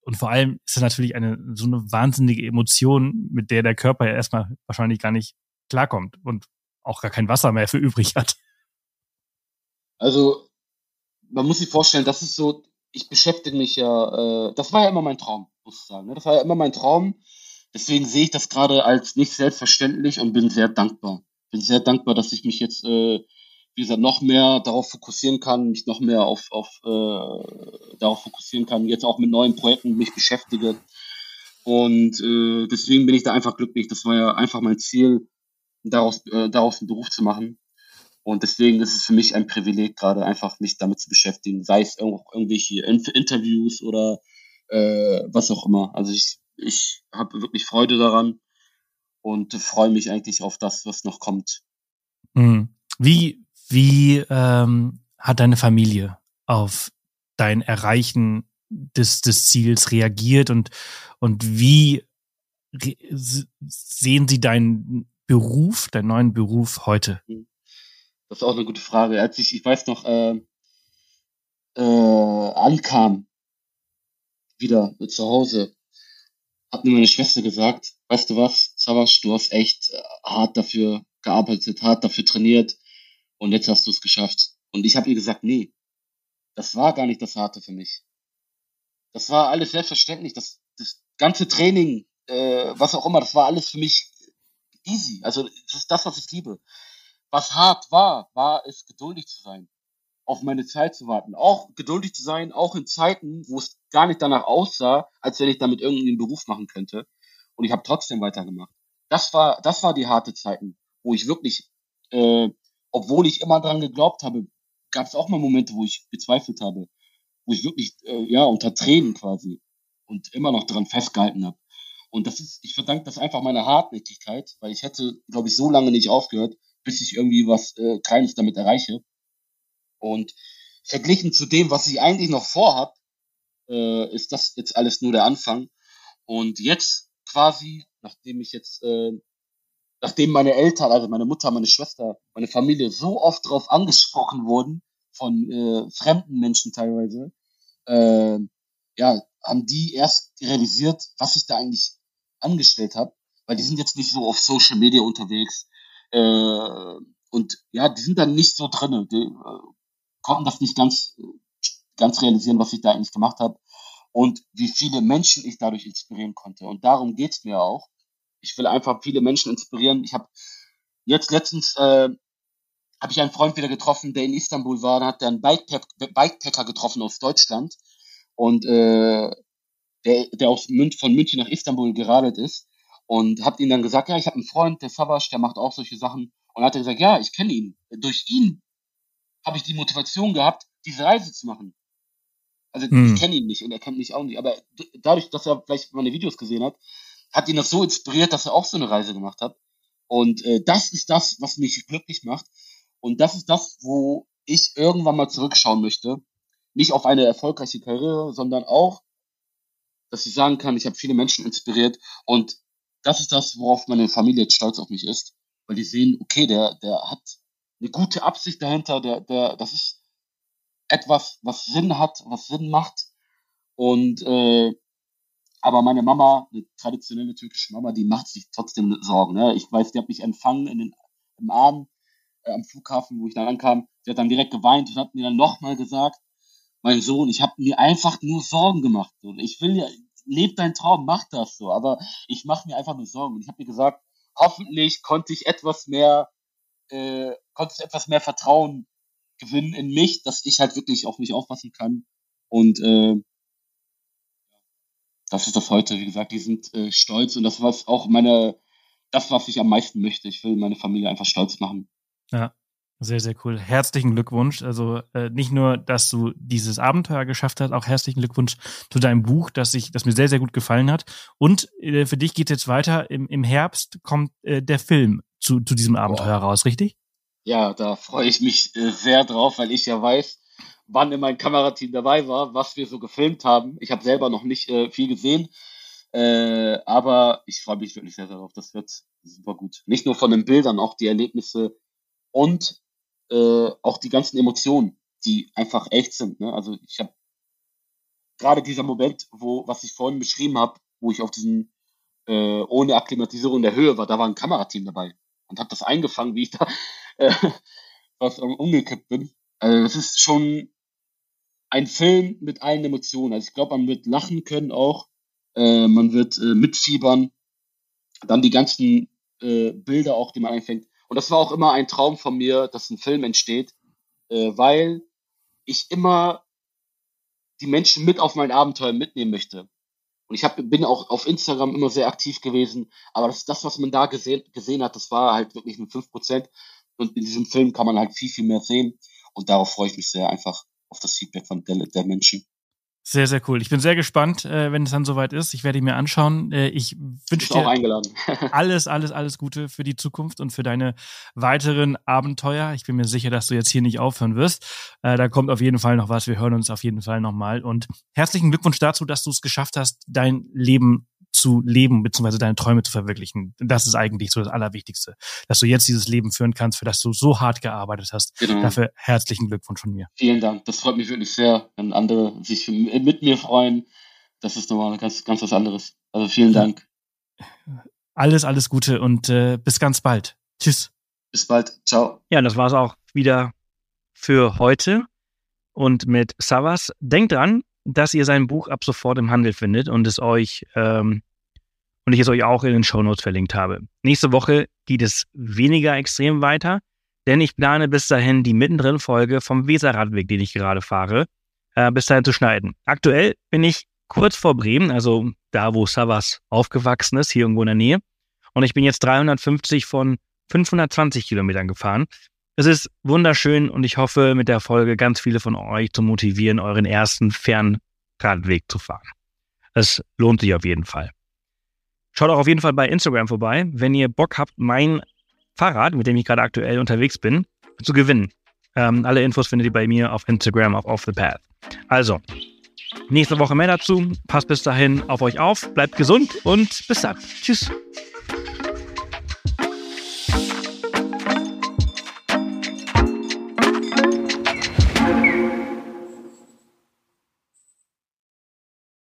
und vor allem ist es natürlich eine so eine wahnsinnige Emotion, mit der der Körper ja erstmal wahrscheinlich gar nicht klarkommt und auch gar kein Wasser mehr für übrig hat. Also, man muss sich vorstellen, das ist so, ich beschäftige mich ja, äh, das war ja immer mein Traum, muss ich sagen. Ne? Das war ja immer mein Traum. Deswegen sehe ich das gerade als nicht selbstverständlich und bin sehr dankbar. Bin sehr dankbar, dass ich mich jetzt, äh, wie gesagt, noch mehr darauf fokussieren kann, mich noch mehr auf, auf äh, darauf fokussieren kann, jetzt auch mit neuen Projekten mich beschäftige. Und äh, deswegen bin ich da einfach glücklich. Das war ja einfach mein Ziel, daraus, äh, daraus einen Beruf zu machen. Und deswegen ist es für mich ein Privileg, gerade einfach mich damit zu beschäftigen, sei es irgendwelche Interviews oder äh, was auch immer. Also ich, ich habe wirklich Freude daran und freue mich eigentlich auf das, was noch kommt. Mhm. Wie, wie ähm, hat deine Familie auf dein Erreichen des, des Ziels reagiert und, und wie sehen sie deinen Beruf, deinen neuen Beruf heute? Mhm. Das ist auch eine gute Frage. Als ich, ich weiß noch, äh, äh, ankam, wieder zu Hause, hat mir meine Schwester gesagt, weißt du was, Savas, du hast echt äh, hart dafür gearbeitet, hart dafür trainiert und jetzt hast du es geschafft. Und ich habe ihr gesagt, nee, das war gar nicht das Harte für mich. Das war alles selbstverständlich. Das, das ganze Training, äh, was auch immer, das war alles für mich easy. Also das ist das, was ich liebe. Was hart war, war es, geduldig zu sein, auf meine Zeit zu warten. Auch geduldig zu sein, auch in Zeiten, wo es gar nicht danach aussah, als wenn ich damit irgendwie einen Beruf machen könnte. Und ich habe trotzdem weitergemacht. Das war, das war die harte Zeiten, wo ich wirklich, äh, obwohl ich immer dran geglaubt habe, gab es auch mal Momente, wo ich gezweifelt habe, wo ich wirklich, äh, ja, unter Tränen quasi und immer noch dran festgehalten habe. Und das ist, ich verdanke das einfach meiner Hartnäckigkeit, weil ich hätte, glaube ich, so lange nicht aufgehört, bis ich irgendwie was äh, Kleines damit erreiche. Und verglichen zu dem, was ich eigentlich noch vorhab, äh, ist das jetzt alles nur der Anfang. Und jetzt quasi, nachdem ich jetzt, äh, nachdem meine Eltern, also meine Mutter, meine Schwester, meine Familie so oft drauf angesprochen wurden, von äh, fremden Menschen teilweise, äh, ja, haben die erst realisiert, was ich da eigentlich angestellt habe, weil die sind jetzt nicht so auf Social Media unterwegs, äh, und ja, die sind dann nicht so drinne. Die äh, konnten das nicht ganz, ganz realisieren, was ich da eigentlich gemacht habe und wie viele Menschen ich dadurch inspirieren konnte. Und darum geht's mir auch. Ich will einfach viele Menschen inspirieren. Ich habe jetzt letztens äh, habe ich einen Freund wieder getroffen, der in Istanbul war, da hat er einen Bikepack, Bikepacker getroffen aus Deutschland und äh, der, der aus Mün von München nach Istanbul geradelt ist und habe ihm dann gesagt, ja, ich habe einen Freund, der Savas, der macht auch solche Sachen. Und hat er gesagt, ja, ich kenne ihn. Durch ihn habe ich die Motivation gehabt, diese Reise zu machen. Also hm. ich kenne ihn nicht und er kennt mich auch nicht. Aber dadurch, dass er vielleicht meine Videos gesehen hat, hat ihn das so inspiriert, dass er auch so eine Reise gemacht hat. Und äh, das ist das, was mich glücklich macht. Und das ist das, wo ich irgendwann mal zurückschauen möchte nicht auf eine erfolgreiche Karriere, sondern auch, dass ich sagen kann, ich habe viele Menschen inspiriert und das ist das, worauf meine Familie jetzt stolz auf mich ist, weil die sehen, okay, der, der hat eine gute Absicht dahinter, der, der, das ist etwas, was Sinn hat, was Sinn macht und äh, aber meine Mama, eine traditionelle türkische Mama, die macht sich trotzdem Sorgen. Ne? Ich weiß, die hat mich empfangen in den, im Abend äh, am Flughafen, wo ich dann ankam. Sie hat dann direkt geweint und hat mir dann nochmal gesagt, mein Sohn, ich habe mir einfach nur Sorgen gemacht. Und ich will ja, leb deinen Traum, mach das so. Aber ich mache mir einfach nur Sorgen. Und ich habe mir gesagt, hoffentlich konnte ich etwas mehr, äh, konnte ich etwas mehr Vertrauen gewinnen in mich, dass ich halt wirklich auf mich aufpassen kann. Und äh, das ist das heute, wie gesagt, die sind äh, stolz und das was auch meine, das, was ich am meisten möchte. Ich will meine Familie einfach stolz machen. Ja, sehr, sehr cool. Herzlichen Glückwunsch. Also äh, nicht nur, dass du dieses Abenteuer geschafft hast, auch herzlichen Glückwunsch zu deinem Buch, das, ich, das mir sehr, sehr gut gefallen hat. Und äh, für dich geht jetzt weiter. Im, im Herbst kommt äh, der Film zu, zu diesem Abenteuer Boah. raus, richtig? Ja, da freue ich mich äh, sehr drauf, weil ich ja weiß, wann in meinem Kamerateam dabei war, was wir so gefilmt haben. Ich habe selber noch nicht äh, viel gesehen, äh, aber ich freue mich wirklich sehr darauf. Das wird super gut. Nicht nur von den Bildern, auch die Erlebnisse und äh, auch die ganzen Emotionen, die einfach echt sind. Ne? Also ich habe gerade dieser Moment, wo, was ich vorhin beschrieben habe, wo ich auf diesen äh, ohne Akklimatisierung in der Höhe war, da war ein Kamerateam dabei und habe das eingefangen, wie ich da äh, was umgekippt bin. Also das ist schon ein Film mit allen Emotionen. Also ich glaube, man wird lachen können auch, äh, man wird äh, mitfiebern, dann die ganzen äh, Bilder auch, die man einfängt. Und das war auch immer ein Traum von mir, dass ein Film entsteht, äh, weil ich immer die Menschen mit auf mein Abenteuer mitnehmen möchte. Und ich hab, bin auch auf Instagram immer sehr aktiv gewesen, aber das, das was man da gesehen, gesehen hat, das war halt wirklich nur 5%. Und in diesem Film kann man halt viel, viel mehr sehen. Und darauf freue ich mich sehr einfach auf das Feedback von der, der Menschen. Sehr, sehr cool. Ich bin sehr gespannt, äh, wenn es dann soweit ist. Ich werde ihn mir anschauen. Äh, ich wünsche dir alles, alles, alles Gute für die Zukunft und für deine weiteren Abenteuer. Ich bin mir sicher, dass du jetzt hier nicht aufhören wirst. Äh, da kommt auf jeden Fall noch was. Wir hören uns auf jeden Fall nochmal. Und herzlichen Glückwunsch dazu, dass du es geschafft hast, dein Leben zu leben, beziehungsweise deine Träume zu verwirklichen. Das ist eigentlich so das Allerwichtigste. Dass du jetzt dieses Leben führen kannst, für das du so hart gearbeitet hast. Genau. Dafür herzlichen Glückwunsch von mir. Vielen Dank. Das freut mich wirklich sehr, wenn andere sich mit mir freuen. Das ist nochmal ganz, ganz was anderes. Also vielen Dank. Alles, alles Gute und äh, bis ganz bald. Tschüss. Bis bald. Ciao. Ja, das war es auch wieder für heute. Und mit Savas, denkt dran, dass ihr sein Buch ab sofort im Handel findet und es euch ähm, und ich es euch auch in den Shownotes verlinkt habe. Nächste Woche geht es weniger extrem weiter, denn ich plane bis dahin die mittendrin Folge vom Weserradweg, den ich gerade fahre, äh, bis dahin zu schneiden. Aktuell bin ich kurz vor Bremen, also da, wo Savas aufgewachsen ist, hier irgendwo in der Nähe. Und ich bin jetzt 350 von 520 Kilometern gefahren. Es ist wunderschön und ich hoffe, mit der Folge ganz viele von euch zu motivieren, euren ersten Fernradweg zu fahren. Es lohnt sich auf jeden Fall. Schaut auch auf jeden Fall bei Instagram vorbei, wenn ihr Bock habt, mein Fahrrad, mit dem ich gerade aktuell unterwegs bin, zu gewinnen. Ähm, alle Infos findet ihr bei mir auf Instagram auf Off the Path. Also, nächste Woche mehr dazu. Passt bis dahin auf euch auf, bleibt gesund und bis dann. Tschüss.